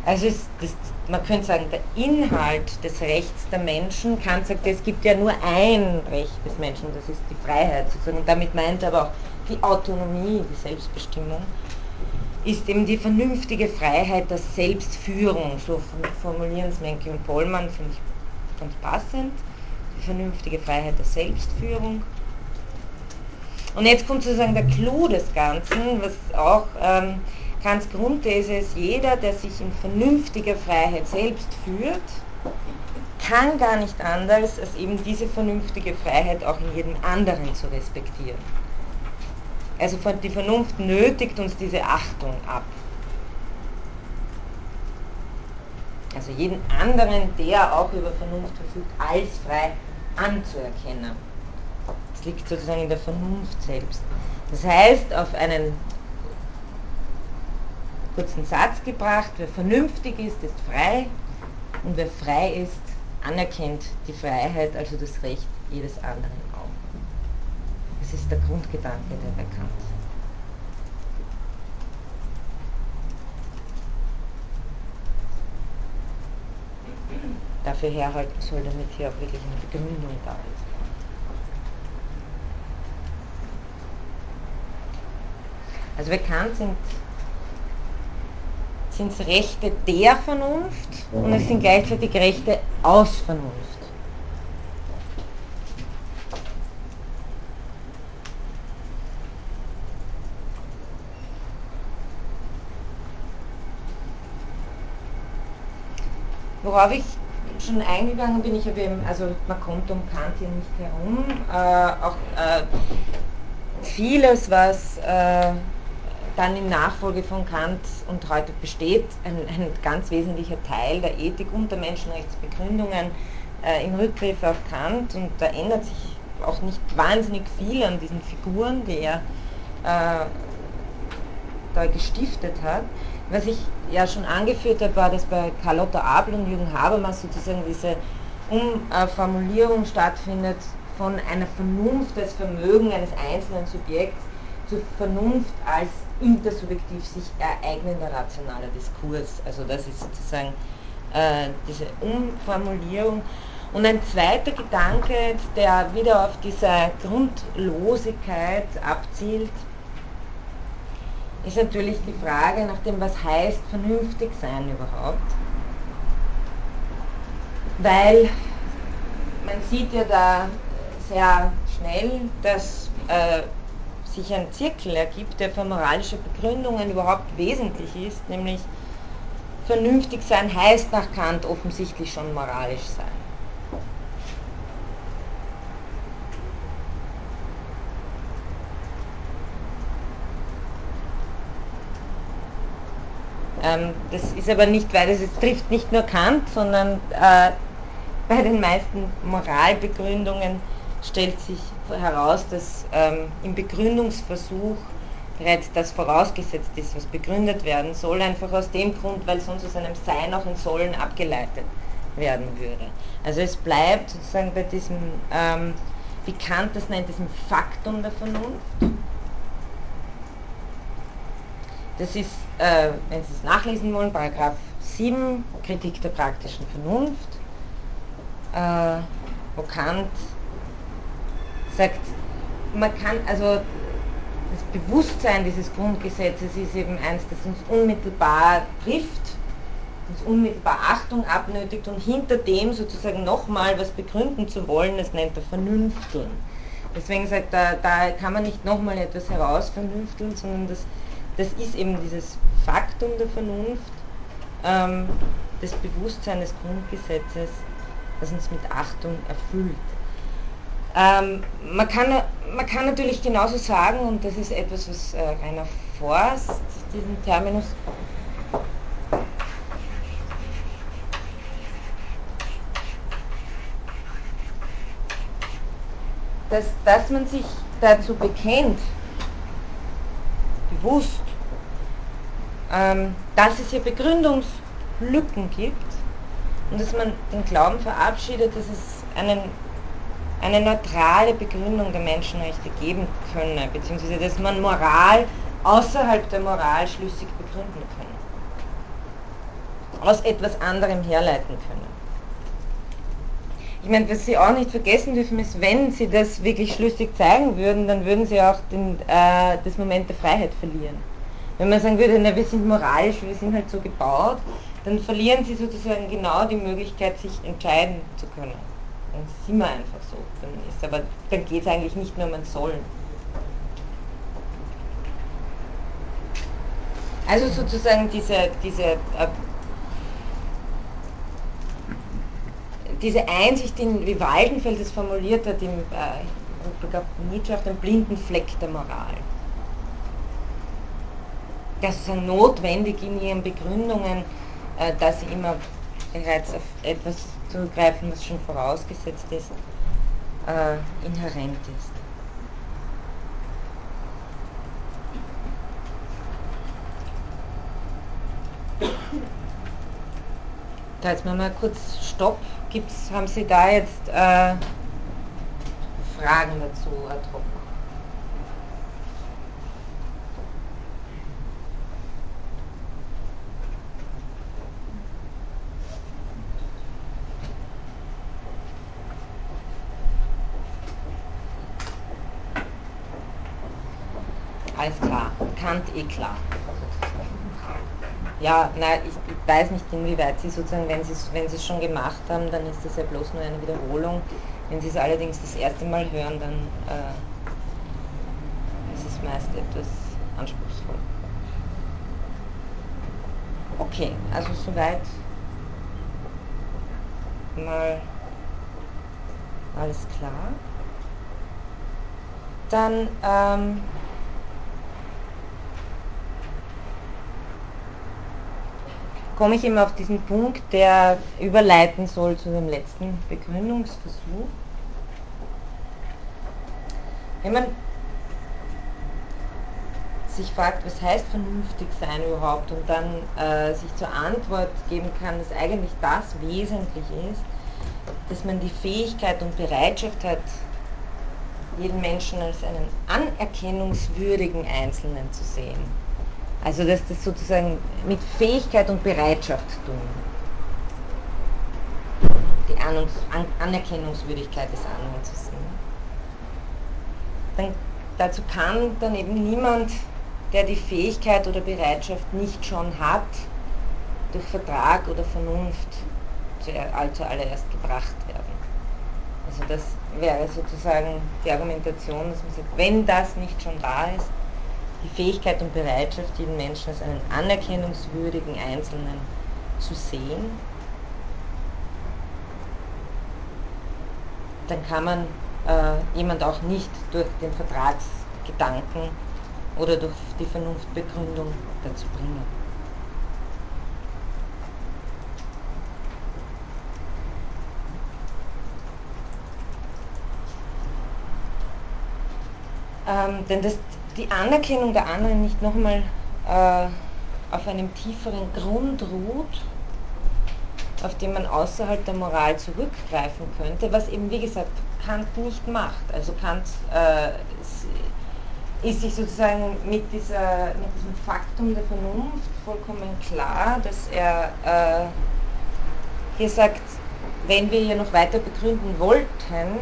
Also ist das, man könnte sagen, der Inhalt des Rechts der Menschen, Kant sagt, es gibt ja nur ein Recht des Menschen, das ist die Freiheit sozusagen, und damit meint er aber auch die Autonomie, die Selbstbestimmung, ist eben die vernünftige Freiheit der Selbstführung, so formulieren es Menke und Pollmann, finde ich ganz passend, die vernünftige Freiheit der Selbstführung. Und jetzt kommt sozusagen der Clou des Ganzen, was auch ähm, Kants Grundthese ist, jeder, der sich in vernünftiger Freiheit selbst führt, kann gar nicht anders, als eben diese vernünftige Freiheit auch in jedem anderen zu respektieren. Also die Vernunft nötigt uns diese Achtung ab. Also jeden anderen, der auch über Vernunft verfügt, als frei anzuerkennen. Das liegt sozusagen in der Vernunft selbst. Das heißt, auf einen kurzen Satz gebracht, wer vernünftig ist, ist frei und wer frei ist, anerkennt die Freiheit, also das Recht jedes anderen auch. Das ist der Grundgedanke, der bekannt. Dafür herhalten soll, damit hier auch wirklich eine Begründung da ist. Also bekannt sind sind es Rechte der Vernunft und es sind gleichzeitig Rechte aus Vernunft. Worauf ich schon eingegangen bin, ich habe eben, also man kommt um Kant hier nicht herum, äh, auch äh, vieles, was äh, dann in Nachfolge von Kant und heute besteht ein, ein ganz wesentlicher Teil der Ethik und der Menschenrechtsbegründungen äh, im Rückgriff auf Kant und da ändert sich auch nicht wahnsinnig viel an diesen Figuren, die er äh, da gestiftet hat. Was ich ja schon angeführt habe, war, dass bei Carlotta Abel und Jürgen Habermas sozusagen diese Umformulierung stattfindet von einer Vernunft als Vermögen eines einzelnen Subjekts zur Vernunft als intersubjektiv sich ereignender rationaler Diskurs. Also das ist sozusagen äh, diese Umformulierung. Und ein zweiter Gedanke, der wieder auf diese Grundlosigkeit abzielt, ist natürlich die Frage nach dem, was heißt vernünftig sein überhaupt. Weil man sieht ja da sehr schnell, dass äh, sich ein Zirkel ergibt, der für moralische Begründungen überhaupt wesentlich ist, nämlich vernünftig sein heißt nach Kant offensichtlich schon moralisch sein. Ähm, das ist aber nicht, weil es trifft nicht nur Kant, sondern äh, bei den meisten Moralbegründungen stellt sich heraus, dass ähm, im Begründungsversuch bereits das vorausgesetzt ist, was begründet werden soll, einfach aus dem Grund, weil sonst aus einem Sein auch ein Sollen abgeleitet werden würde. Also es bleibt sozusagen bei diesem, ähm, wie Kant das nennt, diesem Faktum der Vernunft. Das ist, äh, wenn Sie es nachlesen wollen, Paragraph 7, Kritik der praktischen Vernunft, äh, wo Kant sagt, man kann, also das Bewusstsein dieses Grundgesetzes ist eben eins, das uns unmittelbar trifft, uns unmittelbar Achtung abnötigt und hinter dem sozusagen nochmal was begründen zu wollen, das nennt er Vernünfteln. Deswegen sagt er, da kann man nicht nochmal etwas herausvernünfteln, sondern das, das ist eben dieses Faktum der Vernunft, ähm, das Bewusstsein des Grundgesetzes, das uns mit Achtung erfüllt. Ähm, man, kann, man kann natürlich genauso sagen, und das ist etwas, was äh, Rainer Forst diesen Terminus. Dass, dass man sich dazu bekennt, bewusst, ähm, dass es hier Begründungslücken gibt und dass man den Glauben verabschiedet, dass es einen, eine neutrale Begründung der Menschenrechte geben könne, beziehungsweise dass man Moral außerhalb der Moral schlüssig begründen könne, aus etwas anderem herleiten könne. Ich meine, was Sie auch nicht vergessen dürfen, ist, wenn Sie das wirklich schlüssig zeigen würden, dann würden Sie auch den, äh, das Moment der Freiheit verlieren. Wenn man sagen würde, na, wir sind moralisch, wir sind halt so gebaut, dann verlieren Sie sozusagen genau die Möglichkeit, sich entscheiden zu können. Dann sind wir einfach so. Dann ist aber, dann geht es eigentlich nicht nur um ein Sollen. Also sozusagen diese, diese äh, diese Einsicht, in, wie Waldenfeld es formuliert hat, im äh, Nietzsche auf dem blinden Fleck der Moral. Das ist notwendig in ihren Begründungen, äh, dass sie immer bereits auf etwas zurückgreifen, was schon vorausgesetzt ist, äh, inhärent ist. Da jetzt mal, mal kurz Stopp Gibt's, haben Sie da jetzt äh, Fragen dazu, Herr Trupp? Alles Kant eh klar. Ja, nein, ich, ich, weiß nicht, inwieweit Sie sozusagen, wenn Sie wenn es schon gemacht haben, dann ist das ja bloß nur eine Wiederholung. Wenn Sie es allerdings das erste Mal hören, dann äh, ist es meist etwas anspruchsvoll. Okay, also soweit mal alles klar. Dann ähm, komme ich eben auf diesen Punkt, der überleiten soll zu dem letzten Begründungsversuch. Wenn man sich fragt, was heißt vernünftig sein überhaupt und dann äh, sich zur Antwort geben kann, dass eigentlich das wesentlich ist, dass man die Fähigkeit und Bereitschaft hat, jeden Menschen als einen anerkennungswürdigen Einzelnen zu sehen also dass das sozusagen mit Fähigkeit und Bereitschaft tun. Die Ahnungs An Anerkennungswürdigkeit des anderen zu sehen. Dann, dazu kann dann eben niemand, der die Fähigkeit oder Bereitschaft nicht schon hat, durch Vertrag oder Vernunft zuallererst gebracht werden. Also das wäre sozusagen die Argumentation, dass man sagt, wenn das nicht schon da ist, die Fähigkeit und Bereitschaft, jeden Menschen als einen anerkennungswürdigen Einzelnen zu sehen, dann kann man äh, jemand auch nicht durch den Vertragsgedanken oder durch die Vernunftbegründung dazu bringen. Ähm, denn das die Anerkennung der anderen nicht nochmal äh, auf einem tieferen Grund ruht, auf den man außerhalb der Moral zurückgreifen könnte, was eben, wie gesagt, Kant nicht macht. Also Kant äh, ist sich sozusagen mit, dieser, mit diesem Faktum der Vernunft vollkommen klar, dass er äh, hier sagt, wenn wir hier noch weiter begründen wollten,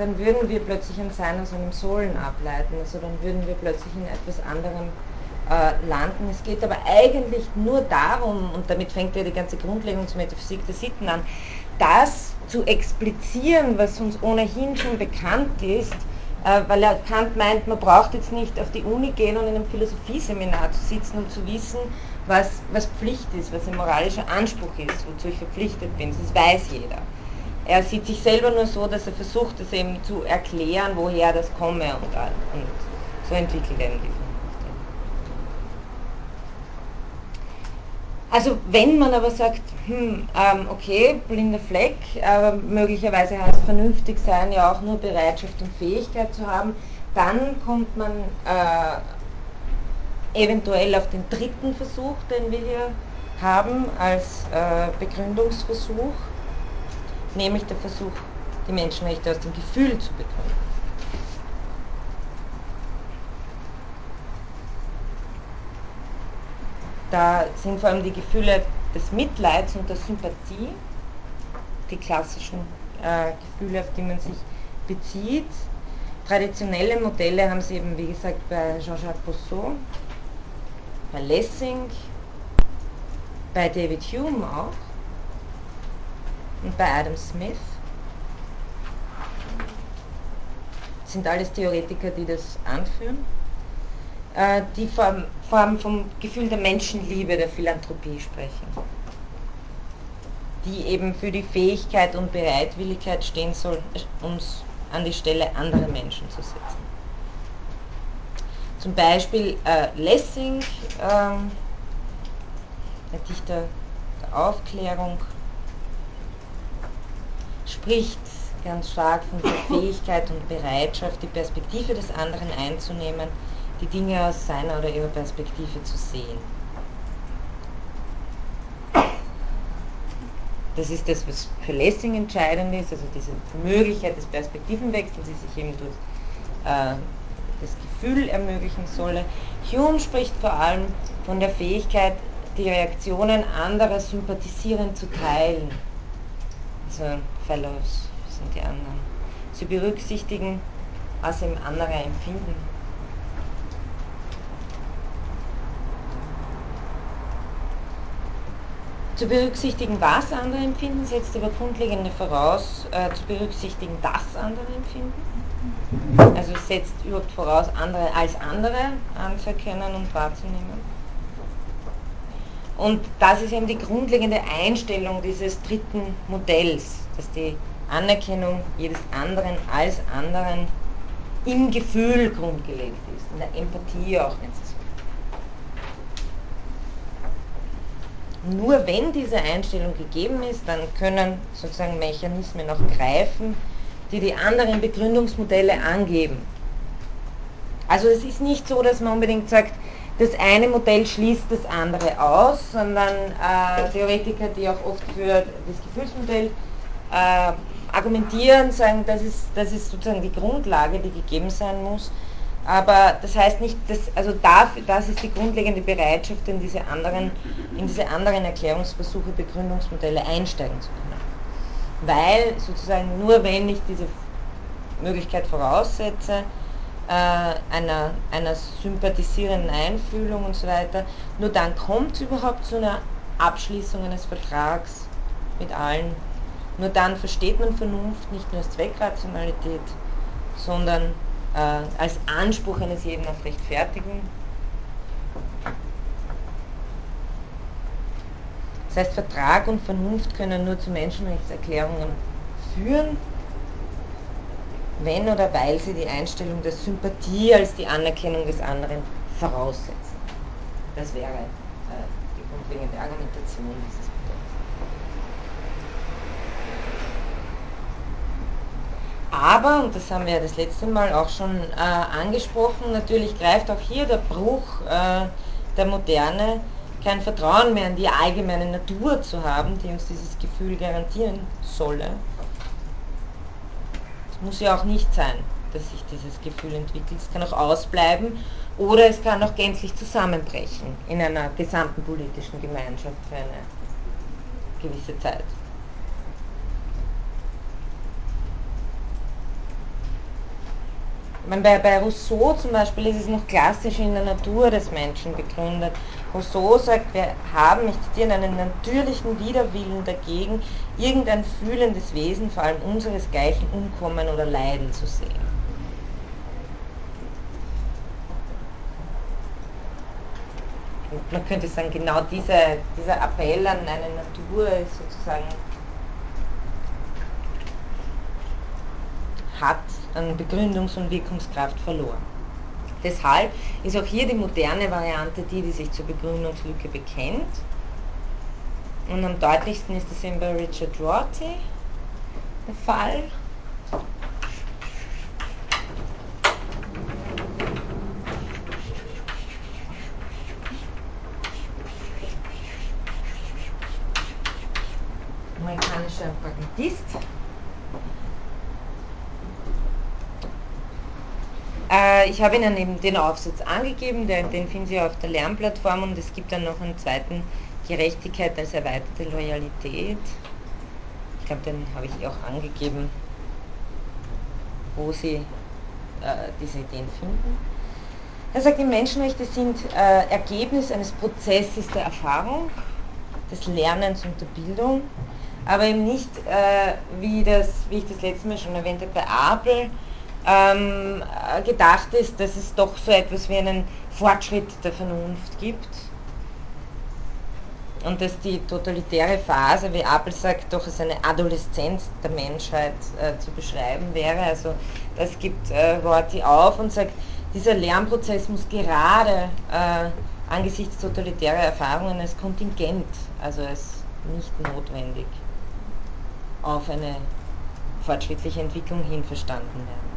dann würden wir plötzlich ein Sein aus einem Sollen ableiten. Also dann würden wir plötzlich in etwas anderem äh, landen. Es geht aber eigentlich nur darum, und damit fängt ja die ganze Grundlegungsmetaphysik der Sitten an, das zu explizieren, was uns ohnehin schon bekannt ist, äh, weil er Kant meint, man braucht jetzt nicht auf die Uni gehen und in einem Philosophieseminar zu sitzen, um zu wissen, was, was Pflicht ist, was ein moralischer Anspruch ist, wozu ich verpflichtet bin. Das weiß jeder. Er sieht sich selber nur so, dass er versucht, es eben zu erklären, woher das komme und, und so entwickelt er die Also wenn man aber sagt, hm, ähm, okay, blinder Fleck, aber möglicherweise heißt vernünftig sein ja auch nur Bereitschaft und Fähigkeit zu haben, dann kommt man äh, eventuell auf den dritten Versuch, den wir hier haben als äh, Begründungsversuch, nämlich der Versuch, die Menschenrechte aus dem Gefühl zu begründen. Da sind vor allem die Gefühle des Mitleids und der Sympathie, die klassischen äh, Gefühle, auf die man sich bezieht. Traditionelle Modelle haben sie eben, wie gesagt, bei Jean-Jacques Rousseau, bei Lessing, bei David Hume auch und bei Adam Smith. Sind alles Theoretiker, die das anführen, äh, die vor allem vom Gefühl der Menschenliebe, der Philanthropie sprechen, die eben für die Fähigkeit und Bereitwilligkeit stehen soll, uns an die Stelle anderer Menschen zu setzen. Zum Beispiel äh, Lessing, ähm, der Dichter der Aufklärung, spricht ganz stark von der Fähigkeit und Bereitschaft, die Perspektive des anderen einzunehmen, die Dinge aus seiner oder ihrer Perspektive zu sehen. Das ist das, was für Lessing entscheidend ist, also diese Möglichkeit des Perspektivenwechsels, die sich eben durch äh, das Gefühl ermöglichen solle. Hume spricht vor allem von der Fähigkeit, die Reaktionen anderer sympathisierend zu teilen. Also Fellows sind die anderen. Zu berücksichtigen, was im andere empfinden. Zu berücksichtigen, was andere empfinden, setzt aber grundlegende voraus, äh, zu berücksichtigen, dass andere empfinden. Also setzt überhaupt voraus, andere als andere anzuerkennen und wahrzunehmen. Und das ist eben die grundlegende Einstellung dieses dritten Modells, dass die Anerkennung jedes anderen als anderen im Gefühl grundgelegt ist, in der Empathie auch, wenn Sie so Nur wenn diese Einstellung gegeben ist, dann können sozusagen Mechanismen auch greifen, die die anderen Begründungsmodelle angeben. Also es ist nicht so, dass man unbedingt sagt, das eine Modell schließt das andere aus, sondern äh, Theoretiker, die auch oft für das Gefühlsmodell äh, argumentieren, sagen, das ist, das ist sozusagen die Grundlage, die gegeben sein muss. Aber das heißt nicht, dass, also dafür, das ist die grundlegende Bereitschaft, in diese anderen, in diese anderen Erklärungsversuche, Begründungsmodelle einsteigen zu können weil sozusagen nur wenn ich diese Möglichkeit voraussetze, äh, einer, einer sympathisierenden Einfühlung und so weiter, nur dann kommt es überhaupt zu einer Abschließung eines Vertrags mit allen. Nur dann versteht man Vernunft nicht nur als Zweckrationalität, sondern äh, als Anspruch eines jeden auf Rechtfertigung Das heißt, Vertrag und Vernunft können nur zu Menschenrechtserklärungen führen, wenn oder weil sie die Einstellung der Sympathie als die Anerkennung des anderen voraussetzen. Das wäre äh, die grundlegende Argumentation dieses Aber, und das haben wir ja das letzte Mal auch schon äh, angesprochen, natürlich greift auch hier der Bruch äh, der Moderne kein Vertrauen mehr in die allgemeine Natur zu haben, die uns dieses Gefühl garantieren solle. Es muss ja auch nicht sein, dass sich dieses Gefühl entwickelt. Es kann auch ausbleiben oder es kann auch gänzlich zusammenbrechen in einer gesamten politischen Gemeinschaft für eine gewisse Zeit. Bei, bei Rousseau zum Beispiel ist es noch klassisch in der Natur des Menschen begründet. Rousseau sagt, wir haben, ich zitiere, einen natürlichen Widerwillen dagegen, irgendein fühlendes Wesen, vor allem unseresgleichen, umkommen oder leiden zu sehen. Man könnte sagen, genau diese, dieser Appell an eine Natur ist sozusagen hat an Begründungs- und Wirkungskraft verloren. Deshalb ist auch hier die moderne Variante die, die sich zur Begründungslücke bekennt. Und am deutlichsten ist das eben bei Richard Rorty der Fall. amerikanischer Pragmatist. Ich habe Ihnen eben den Aufsatz angegeben, den, den finden Sie auf der Lernplattform und es gibt dann noch einen zweiten Gerechtigkeit als erweiterte Loyalität. Ich glaube, den habe ich auch angegeben, wo Sie äh, diese Ideen finden. Er sagt, die Menschenrechte sind äh, Ergebnis eines Prozesses der Erfahrung, des Lernens und der Bildung, aber eben nicht, äh, wie, das, wie ich das letzte Mal schon erwähnt habe, bei Apel ähm, gedacht ist, dass es doch so etwas wie einen Fortschritt der Vernunft gibt und dass die totalitäre Phase, wie Apel sagt, doch als eine Adoleszenz der Menschheit äh, zu beschreiben wäre. Also das gibt äh, Rorty auf und sagt, dieser Lernprozess muss gerade äh, angesichts totalitärer Erfahrungen als Kontingent, also als nicht notwendig, auf eine fortschrittliche Entwicklung hin verstanden werden.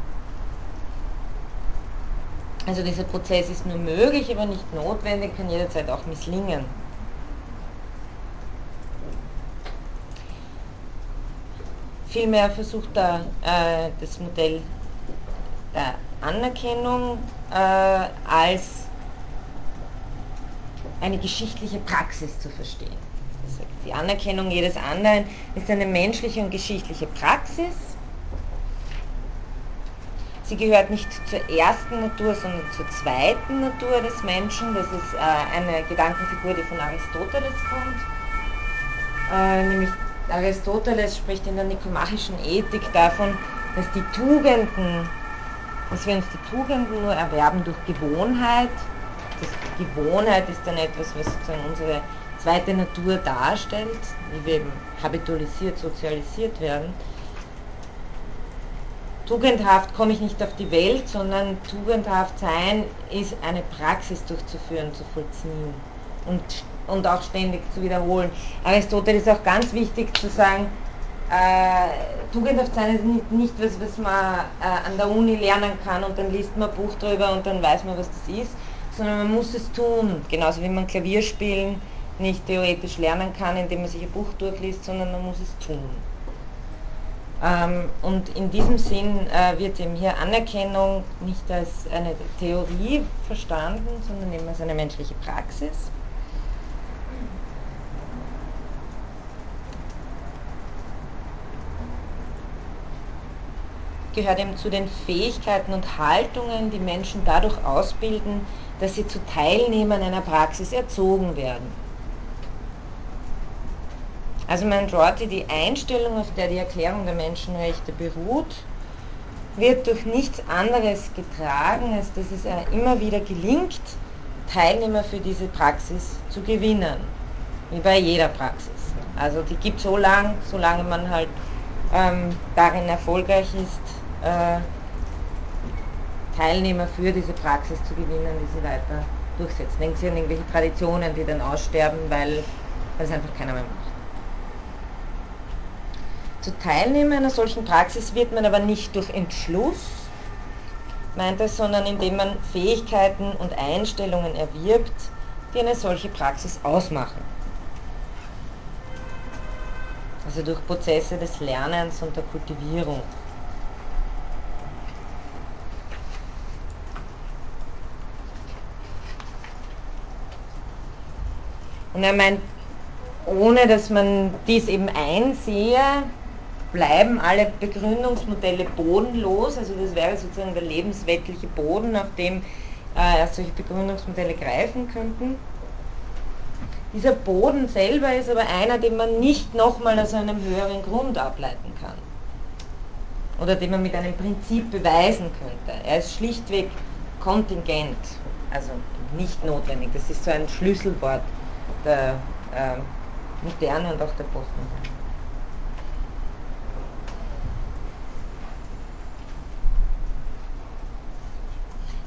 Also dieser Prozess ist nur möglich, aber nicht notwendig, kann jederzeit auch misslingen. Vielmehr versucht er äh, das Modell der Anerkennung äh, als eine geschichtliche Praxis zu verstehen. Die Anerkennung jedes anderen ist eine menschliche und geschichtliche Praxis. Sie gehört nicht zur ersten Natur, sondern zur zweiten Natur des Menschen. Das ist äh, eine Gedankenfigur, die von Aristoteles kommt, äh, nämlich Aristoteles spricht in der nikomachischen Ethik davon, dass die Tugenden, dass wir uns die Tugenden nur erwerben durch Gewohnheit. Das Gewohnheit ist dann etwas, was sozusagen unsere zweite Natur darstellt, wie wir eben habitualisiert, sozialisiert werden. Tugendhaft komme ich nicht auf die Welt, sondern tugendhaft sein ist eine Praxis durchzuführen, zu vollziehen und und auch ständig zu wiederholen. Aristoteles ist auch ganz wichtig zu sagen, äh, tugendhaft sein ist nicht, nicht was, was man äh, an der Uni lernen kann und dann liest man ein Buch drüber und dann weiß man, was das ist, sondern man muss es tun. Genauso wie man Klavierspielen nicht theoretisch lernen kann, indem man sich ein Buch durchliest, sondern man muss es tun. Ähm, und in diesem Sinn äh, wird eben hier Anerkennung nicht als eine Theorie verstanden, sondern eben als eine menschliche Praxis. gehört eben zu den Fähigkeiten und Haltungen, die Menschen dadurch ausbilden, dass sie zu Teilnehmern einer Praxis erzogen werden. Also meint Rorty, die Einstellung, auf der die Erklärung der Menschenrechte beruht, wird durch nichts anderes getragen, als dass es immer wieder gelingt, Teilnehmer für diese Praxis zu gewinnen. Wie bei jeder Praxis. Also die gibt so lange, solange man halt ähm, darin erfolgreich ist, äh, Teilnehmer für diese Praxis zu gewinnen, die sie weiter durchsetzen. Denken Sie an irgendwelche Traditionen, die dann aussterben, weil, es einfach keiner mehr macht. Zu Teilnehmer einer solchen Praxis wird man aber nicht durch Entschluss, meint er, sondern indem man Fähigkeiten und Einstellungen erwirbt, die eine solche Praxis ausmachen. Also durch Prozesse des Lernens und der Kultivierung. Und er meint, ohne dass man dies eben einsehe, bleiben alle Begründungsmodelle bodenlos. Also das wäre sozusagen der lebenswettliche Boden, auf dem äh, solche Begründungsmodelle greifen könnten. Dieser Boden selber ist aber einer, den man nicht nochmal aus einem höheren Grund ableiten kann. Oder den man mit einem Prinzip beweisen könnte. Er ist schlichtweg kontingent, also nicht notwendig. Das ist so ein Schlüsselwort der äh, Moderne und auch der Postmoderne.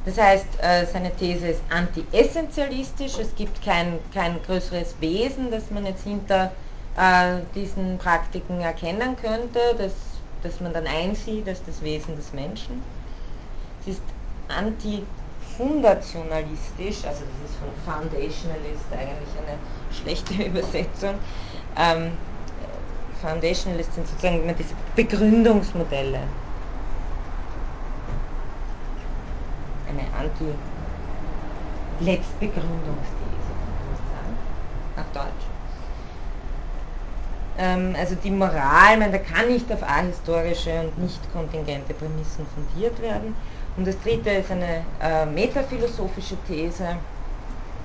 Das heißt, äh, seine These ist anti-essentialistisch, es gibt kein, kein größeres Wesen, das man jetzt hinter äh, diesen Praktiken erkennen könnte, das, das man dann einsieht als das Wesen des Menschen. Es ist anti-fundationalistisch, also das ist von Foundationalist eigentlich eine schlechte Übersetzung. Ähm, Foundationalist sind sozusagen immer diese Begründungsmodelle eine Anti-Letztbegründungsthese, kann man sagen, auf Deutsch. Ähm, also die Moral, man, da kann nicht auf ahistorische und nicht kontingente Prämissen fundiert werden. Und das dritte ist eine äh, metaphilosophische These,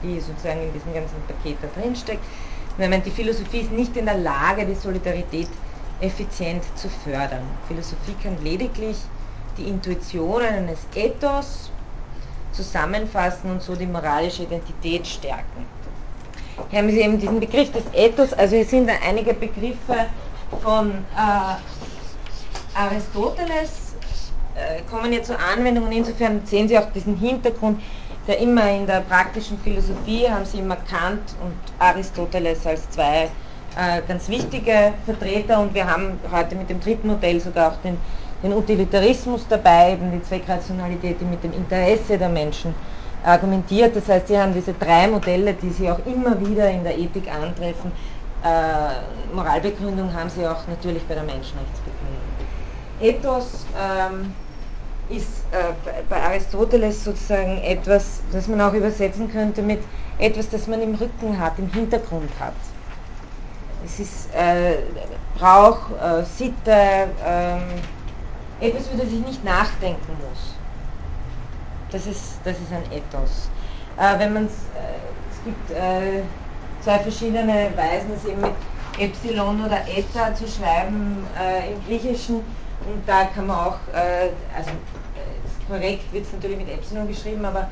die sozusagen in diesem ganzen Paket da drin steckt. Meine, die Philosophie ist nicht in der Lage, die Solidarität effizient zu fördern. Philosophie kann lediglich die Intuitionen eines Ethos zusammenfassen und so die moralische Identität stärken. Hier haben Sie eben diesen Begriff des Ethos, also hier sind einige Begriffe von äh, Aristoteles, äh, kommen hier zur Anwendung und insofern sehen Sie auch diesen Hintergrund, der immer in der praktischen Philosophie haben Sie immer Kant und Aristoteles als zwei äh, ganz wichtige Vertreter und wir haben heute mit dem dritten Modell sogar auch den den Utilitarismus dabei, eben die Zweckrationalität, die mit dem Interesse der Menschen argumentiert. Das heißt, Sie haben diese drei Modelle, die Sie auch immer wieder in der Ethik antreffen. Äh, Moralbegründung haben Sie auch natürlich bei der Menschenrechtsbegründung. Ethos ähm, ist äh, bei Aristoteles sozusagen etwas, das man auch übersetzen könnte mit etwas, das man im Rücken hat, im Hintergrund hat. Es ist äh, Brauch, äh, Sitte, ähm, etwas, über das ich nicht nachdenken muss. Das ist, das ist ein Ethos. Äh, wenn man äh, es gibt äh, zwei verschiedene Weisen, es eben mit Epsilon oder Eta zu schreiben äh, im Griechischen und da kann man auch, äh, also äh, korrekt wird es natürlich mit Epsilon geschrieben, aber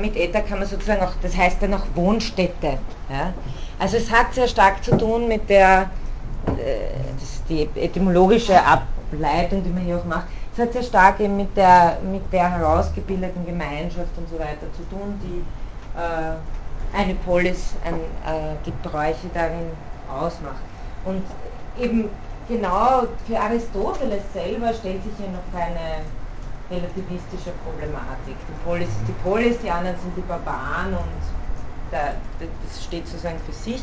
mit Eta kann man sozusagen auch, das heißt dann auch Wohnstätte. Ja? Also es hat sehr stark zu tun mit der, das die etymologische Ab Leitung, die man hier auch macht, es hat sehr stark eben mit der, mit der herausgebildeten Gemeinschaft und so weiter zu tun, die äh, eine Polis, ein, äh, die Bräuche darin ausmacht. Und eben genau für Aristoteles selber stellt sich hier noch keine relativistische Problematik. Die Polis ist die Polis, die anderen sind die Barbaren und der, das steht sozusagen für sich.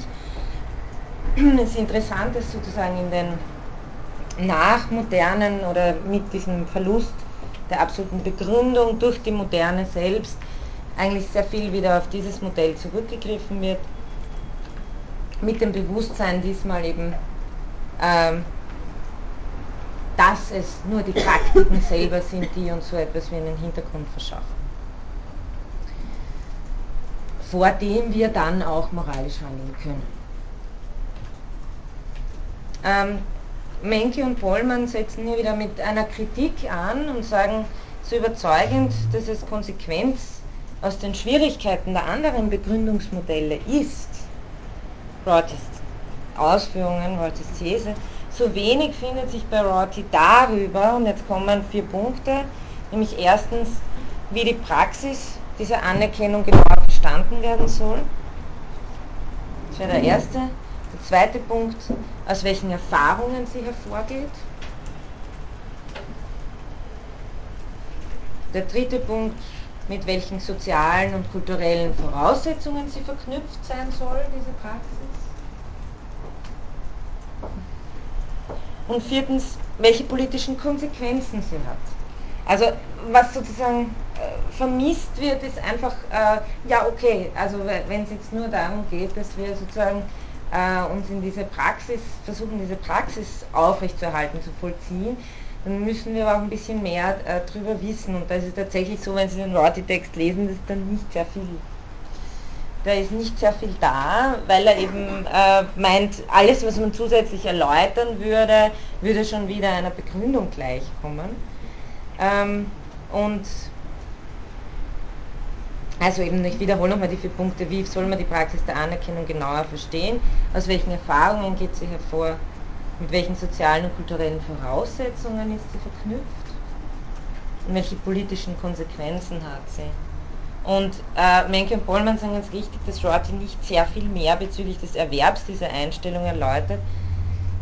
Es ist interessant, dass sozusagen in den nach modernen oder mit diesem Verlust der absoluten Begründung durch die Moderne selbst eigentlich sehr viel wieder auf dieses Modell zurückgegriffen wird, mit dem Bewusstsein diesmal eben, ähm, dass es nur die Praktiken selber sind, die uns so etwas wie einen Hintergrund verschaffen, vor dem wir dann auch moralisch handeln können. Ähm, Menke und Pollmann setzen hier wieder mit einer Kritik an und sagen so überzeugend, dass es Konsequenz aus den Schwierigkeiten der anderen Begründungsmodelle ist, Rortys Ausführungen, Rortys These, so wenig findet sich bei Rorty darüber, und jetzt kommen vier Punkte, nämlich erstens, wie die Praxis dieser Anerkennung genau verstanden werden soll. Das wäre der erste. Der zweite Punkt, aus welchen Erfahrungen sie hervorgeht. Der dritte Punkt, mit welchen sozialen und kulturellen Voraussetzungen sie verknüpft sein soll, diese Praxis. Und viertens, welche politischen Konsequenzen sie hat. Also was sozusagen äh, vermisst wird, ist einfach, äh, ja okay, also wenn es jetzt nur darum geht, dass wir sozusagen äh, uns in diese Praxis, versuchen diese Praxis aufrechtzuerhalten, zu vollziehen, dann müssen wir auch ein bisschen mehr äh, darüber wissen. Und das ist tatsächlich so, wenn Sie den Rorty-Text lesen, das ist dann nicht sehr viel. Da ist nicht sehr viel da, weil er eben äh, meint, alles, was man zusätzlich erläutern würde, würde schon wieder einer Begründung gleichkommen. Ähm, und also eben, ich wiederhole nochmal die vier Punkte. Wie soll man die Praxis der Anerkennung genauer verstehen? Aus welchen Erfahrungen geht sie hervor? Mit welchen sozialen und kulturellen Voraussetzungen ist sie verknüpft? Und welche politischen Konsequenzen hat sie? Und äh, Menke und Bollmann sagen ganz richtig, dass Rorty nicht sehr viel mehr bezüglich des Erwerbs dieser Einstellung erläutert,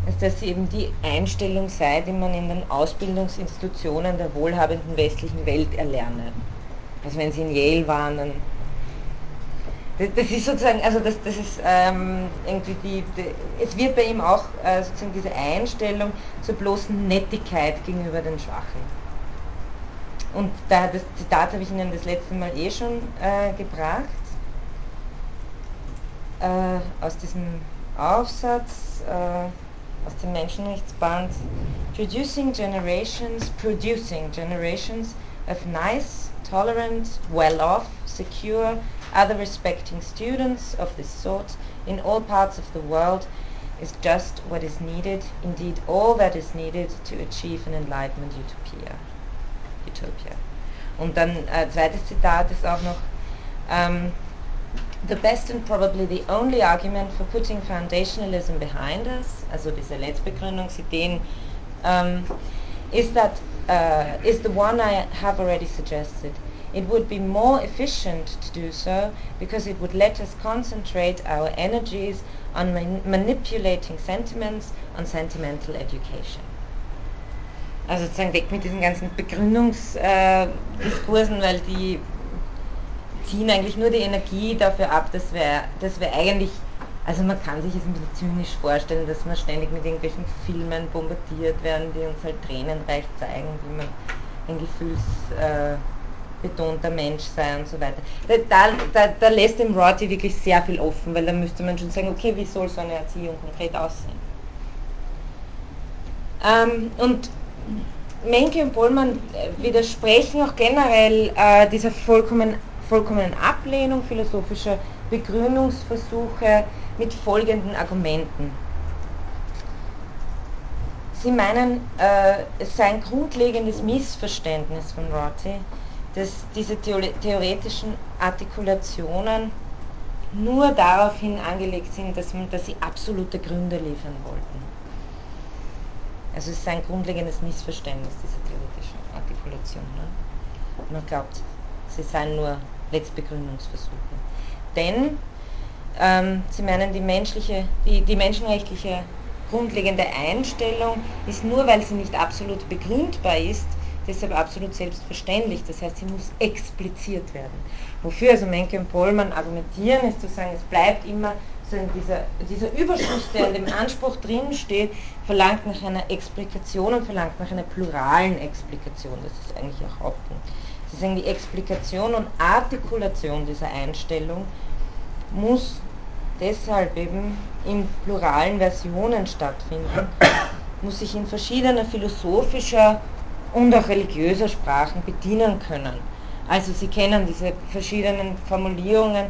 als dass sie eben die Einstellung sei, die man in den Ausbildungsinstitutionen der wohlhabenden westlichen Welt erlerne. Also wenn sie in Yale waren, dann das ist sozusagen, also das, das ist ähm, irgendwie die, die, es wird bei ihm auch äh, sozusagen diese Einstellung zur bloßen Nettigkeit gegenüber den Schwachen. Und da, das Zitat habe ich Ihnen das letzte Mal eh schon äh, gebracht, äh, aus diesem Aufsatz, äh, aus dem Menschenrechtsband, Producing Generations, Producing Generations of Nice, Tolerant, Well-Off, Secure, other respecting students of this sort in all parts of the world is just what is needed, indeed all that is needed to achieve an enlightenment utopia. utopia. Und dann äh, zweites Zitat ist auch noch um, The best and probably the only argument for putting foundationalism behind us, also diese Letztbegründungsideen, um, is that uh, is the one I have already suggested. It would be more efficient to do so because it would let us concentrate our energies on man manipulating sentiments, on sentimental education. Also sozusagen weg mit diesen ganzen Begründungsdiskursen, äh, weil die ziehen eigentlich nur die Energie dafür ab, dass wir, dass wir eigentlich, also man kann sich es ein bisschen zynisch vorstellen, dass wir ständig mit irgendwelchen Filmen bombardiert werden, die uns halt tränenreich zeigen, wie man ein Gefühls... Äh, betonter Mensch sei und so weiter. Da, da, da lässt dem Rorty wirklich sehr viel offen, weil da müsste man schon sagen, okay, wie soll so eine Erziehung konkret aussehen? Ähm, und Menke und Bollmann äh, widersprechen auch generell äh, dieser vollkommen, vollkommenen Ablehnung philosophischer Begründungsversuche mit folgenden Argumenten. Sie meinen, äh, es sei ein grundlegendes Missverständnis von Rorty, dass diese theoretischen Artikulationen nur daraufhin angelegt sind, dass, man, dass sie absolute Gründe liefern wollten. Also es ist ein grundlegendes Missverständnis, diese theoretischen Artikulationen. Man glaubt, sie seien nur Letztbegründungsversuche. Denn ähm, sie meinen, die, menschliche, die, die menschenrechtliche grundlegende Einstellung ist nur, weil sie nicht absolut begründbar ist, deshalb absolut selbstverständlich. Das heißt, sie muss expliziert werden. Wofür also Menke und Pollmann argumentieren, ist zu sagen, es bleibt immer dieser, dieser Überschuss, der in dem Anspruch drinsteht, verlangt nach einer Explikation und verlangt nach einer pluralen Explikation. Das ist eigentlich ihr Hauptpunkt. Sie sagen, die Explikation und Artikulation dieser Einstellung muss deshalb eben in pluralen Versionen stattfinden, muss sich in verschiedener philosophischer und auch religiöser Sprachen bedienen können. Also Sie kennen diese verschiedenen Formulierungen,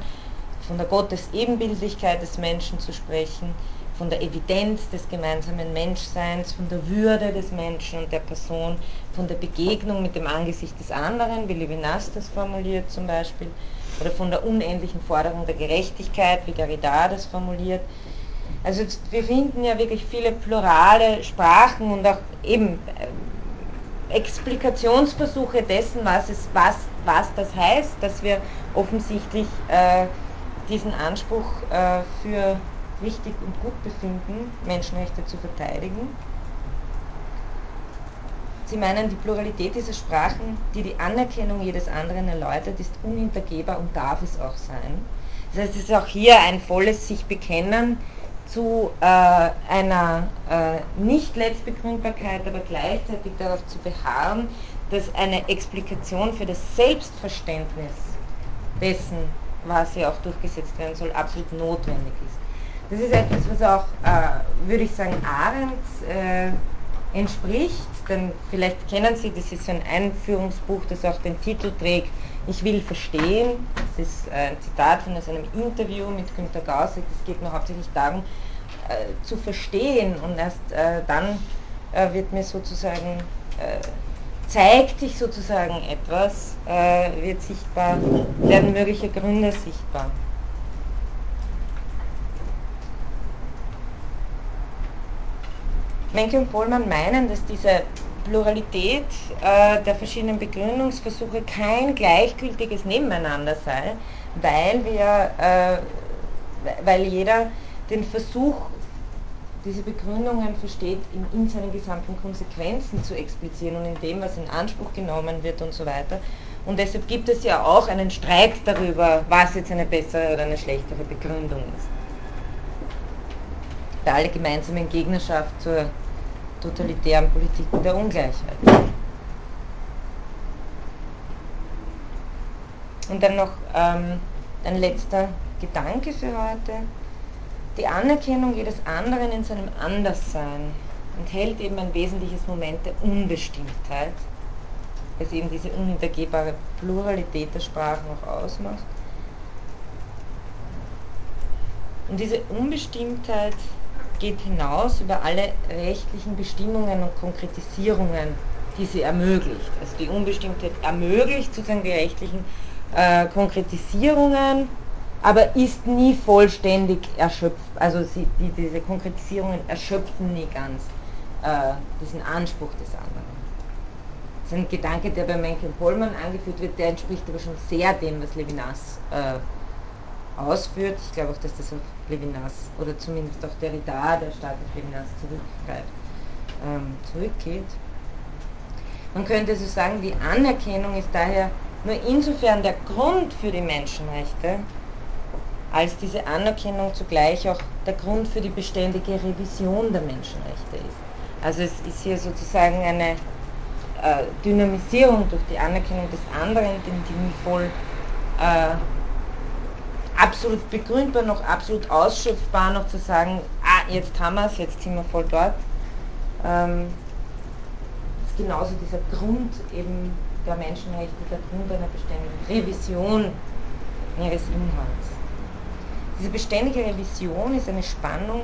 von der Gottesebenbildlichkeit des Menschen zu sprechen, von der Evidenz des gemeinsamen Menschseins, von der Würde des Menschen und der Person, von der Begegnung mit dem Angesicht des anderen, wie Levinas das formuliert zum Beispiel, oder von der unendlichen Forderung der Gerechtigkeit, wie Derrida das formuliert. Also wir finden ja wirklich viele plurale Sprachen und auch eben äh, Explikationsversuche dessen, was, es, was, was das heißt, dass wir offensichtlich äh, diesen Anspruch äh, für richtig und gut befinden, Menschenrechte zu verteidigen. Sie meinen, die Pluralität dieser Sprachen, die die Anerkennung jedes anderen erläutert, ist unhintergehbar und darf es auch sein. Das heißt, es ist auch hier ein volles sich bekennen zu äh, einer äh, Nicht-Letztbegründbarkeit, aber gleichzeitig darauf zu beharren, dass eine Explikation für das Selbstverständnis dessen, was ja auch durchgesetzt werden soll, absolut notwendig ist. Das ist etwas, was auch, äh, würde ich sagen, Arendt äh, entspricht, denn vielleicht kennen Sie, das ist ein Einführungsbuch, das auch den Titel trägt, Ich will verstehen. Das ist äh, ein Zitat von einem Interview mit Günter Gauss. Es geht nur hauptsächlich darum, äh, zu verstehen und erst äh, dann äh, wird mir sozusagen, zeigt sich sozusagen etwas, äh, wird sichtbar, werden mögliche Gründe sichtbar. Menke und Pohlmann meinen, dass diese Pluralität äh, der verschiedenen Begründungsversuche kein gleichgültiges Nebeneinander sei, weil wir, äh, weil jeder den Versuch, diese Begründungen versteht, in, in seinen gesamten Konsequenzen zu explizieren und in dem, was in Anspruch genommen wird und so weiter. Und deshalb gibt es ja auch einen Streit darüber, was jetzt eine bessere oder eine schlechtere Begründung ist. Bei alle gemeinsamen Gegnerschaft zur totalitären Politiken der Ungleichheit. Und dann noch ähm, ein letzter Gedanke für heute. Die Anerkennung jedes anderen in seinem Anderssein enthält eben ein wesentliches Moment der Unbestimmtheit, was eben diese unhintergehbare Pluralität der Sprachen auch ausmacht. Und diese Unbestimmtheit geht hinaus über alle rechtlichen Bestimmungen und Konkretisierungen, die sie ermöglicht. Also die Unbestimmtheit ermöglicht sozusagen die rechtlichen äh, Konkretisierungen, aber ist nie vollständig erschöpft. Also sie, die, diese Konkretisierungen erschöpfen nie ganz äh, diesen Anspruch des anderen. Das ist ein Gedanke, der bei Mencken Pollmann angeführt wird, der entspricht aber schon sehr dem, was Levinas äh, ausführt. Ich glaube auch, dass das auf Levinas oder zumindest auf Derrida, der stark auf Levinas zurückgreift, ähm, zurückgeht. Man könnte so sagen, die Anerkennung ist daher nur insofern der Grund für die Menschenrechte, als diese Anerkennung zugleich auch der Grund für die beständige Revision der Menschenrechte ist. Also es ist hier sozusagen eine äh, Dynamisierung durch die Anerkennung des anderen, den die nie voll äh, absolut begründbar, noch absolut ausschöpfbar, noch zu sagen, ah, jetzt haben wir es, jetzt sind wir voll dort. Ähm, ist genauso dieser Grund eben der Menschenrechte, der Grund einer beständigen Revision ihres Inhalts. Diese beständige Revision ist eine Spannung,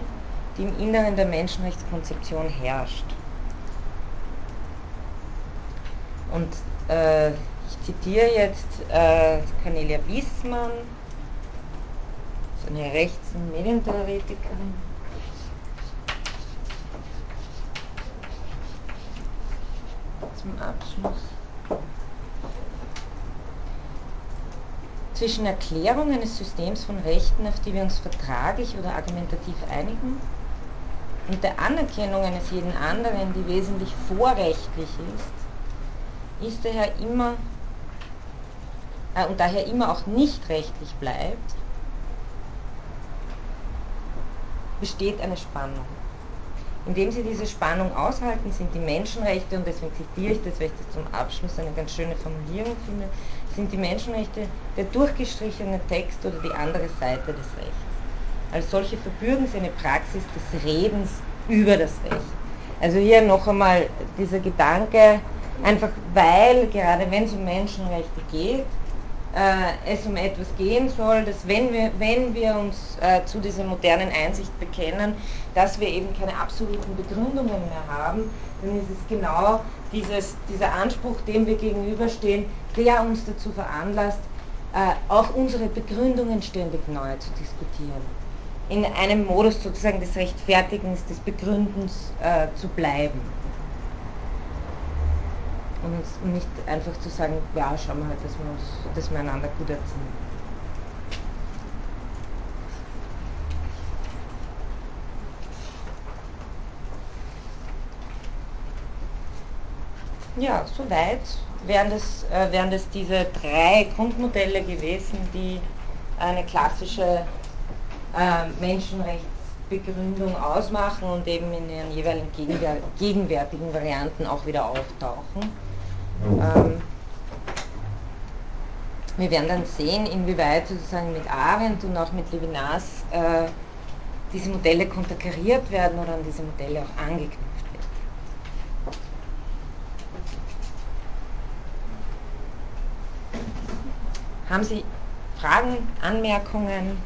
die im Inneren der Menschenrechtskonzeption herrscht. Und äh, ich zitiere jetzt äh, Cornelia Wiesmann, eine Rechts- und Medientheoretikerin. Zum Abschluss. Zwischen Erklärung eines Systems von Rechten, auf die wir uns vertraglich oder argumentativ einigen, und der Anerkennung eines jeden anderen, die wesentlich vorrechtlich ist, ist daher immer äh, und daher immer auch nicht rechtlich bleibt, besteht eine Spannung. Indem sie diese Spannung aushalten, sind die Menschenrechte, und deswegen zitiere ich das, weil ich das zum Abschluss eine ganz schöne Formulierung finde, sind die Menschenrechte der durchgestrichene Text oder die andere Seite des Rechts. Als solche verbürgen sie eine Praxis des Redens über das Recht. Also hier noch einmal dieser Gedanke, einfach weil, gerade wenn es um Menschenrechte geht, es um etwas gehen soll, dass wenn wir, wenn wir uns äh, zu dieser modernen Einsicht bekennen, dass wir eben keine absoluten Begründungen mehr haben, dann ist es genau dieses, dieser Anspruch, dem wir gegenüberstehen, der uns dazu veranlasst, äh, auch unsere Begründungen ständig neu zu diskutieren. In einem Modus sozusagen des Rechtfertigens, des Begründens äh, zu bleiben und nicht einfach zu sagen, ja, schauen wir halt, dass wir, uns, dass wir einander gut erziehen. Ja, soweit wären das, äh, wären das diese drei Grundmodelle gewesen, die eine klassische äh, Menschenrechtsbegründung ausmachen und eben in ihren jeweiligen gegenwärtigen Varianten auch wieder auftauchen. Ähm, wir werden dann sehen, inwieweit sozusagen mit Arendt und auch mit Levinas äh, diese Modelle konterkariert werden oder an diese Modelle auch angeknüpft wird. Haben Sie Fragen, Anmerkungen?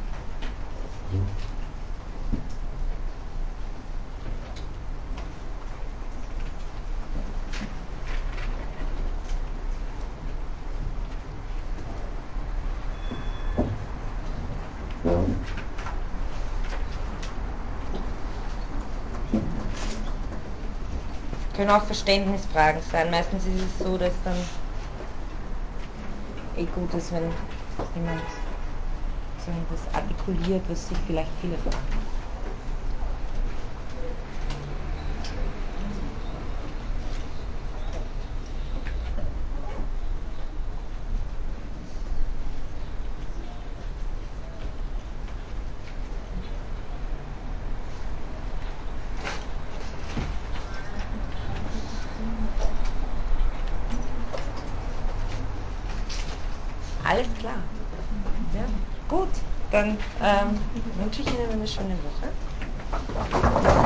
Ja. Können auch Verständnisfragen sein. Meistens ist es so, dass dann eh gut ist, wenn jemand so etwas artikuliert, was sich vielleicht viele fragen. dann ähm, wünsche ich Ihnen eine schöne Woche.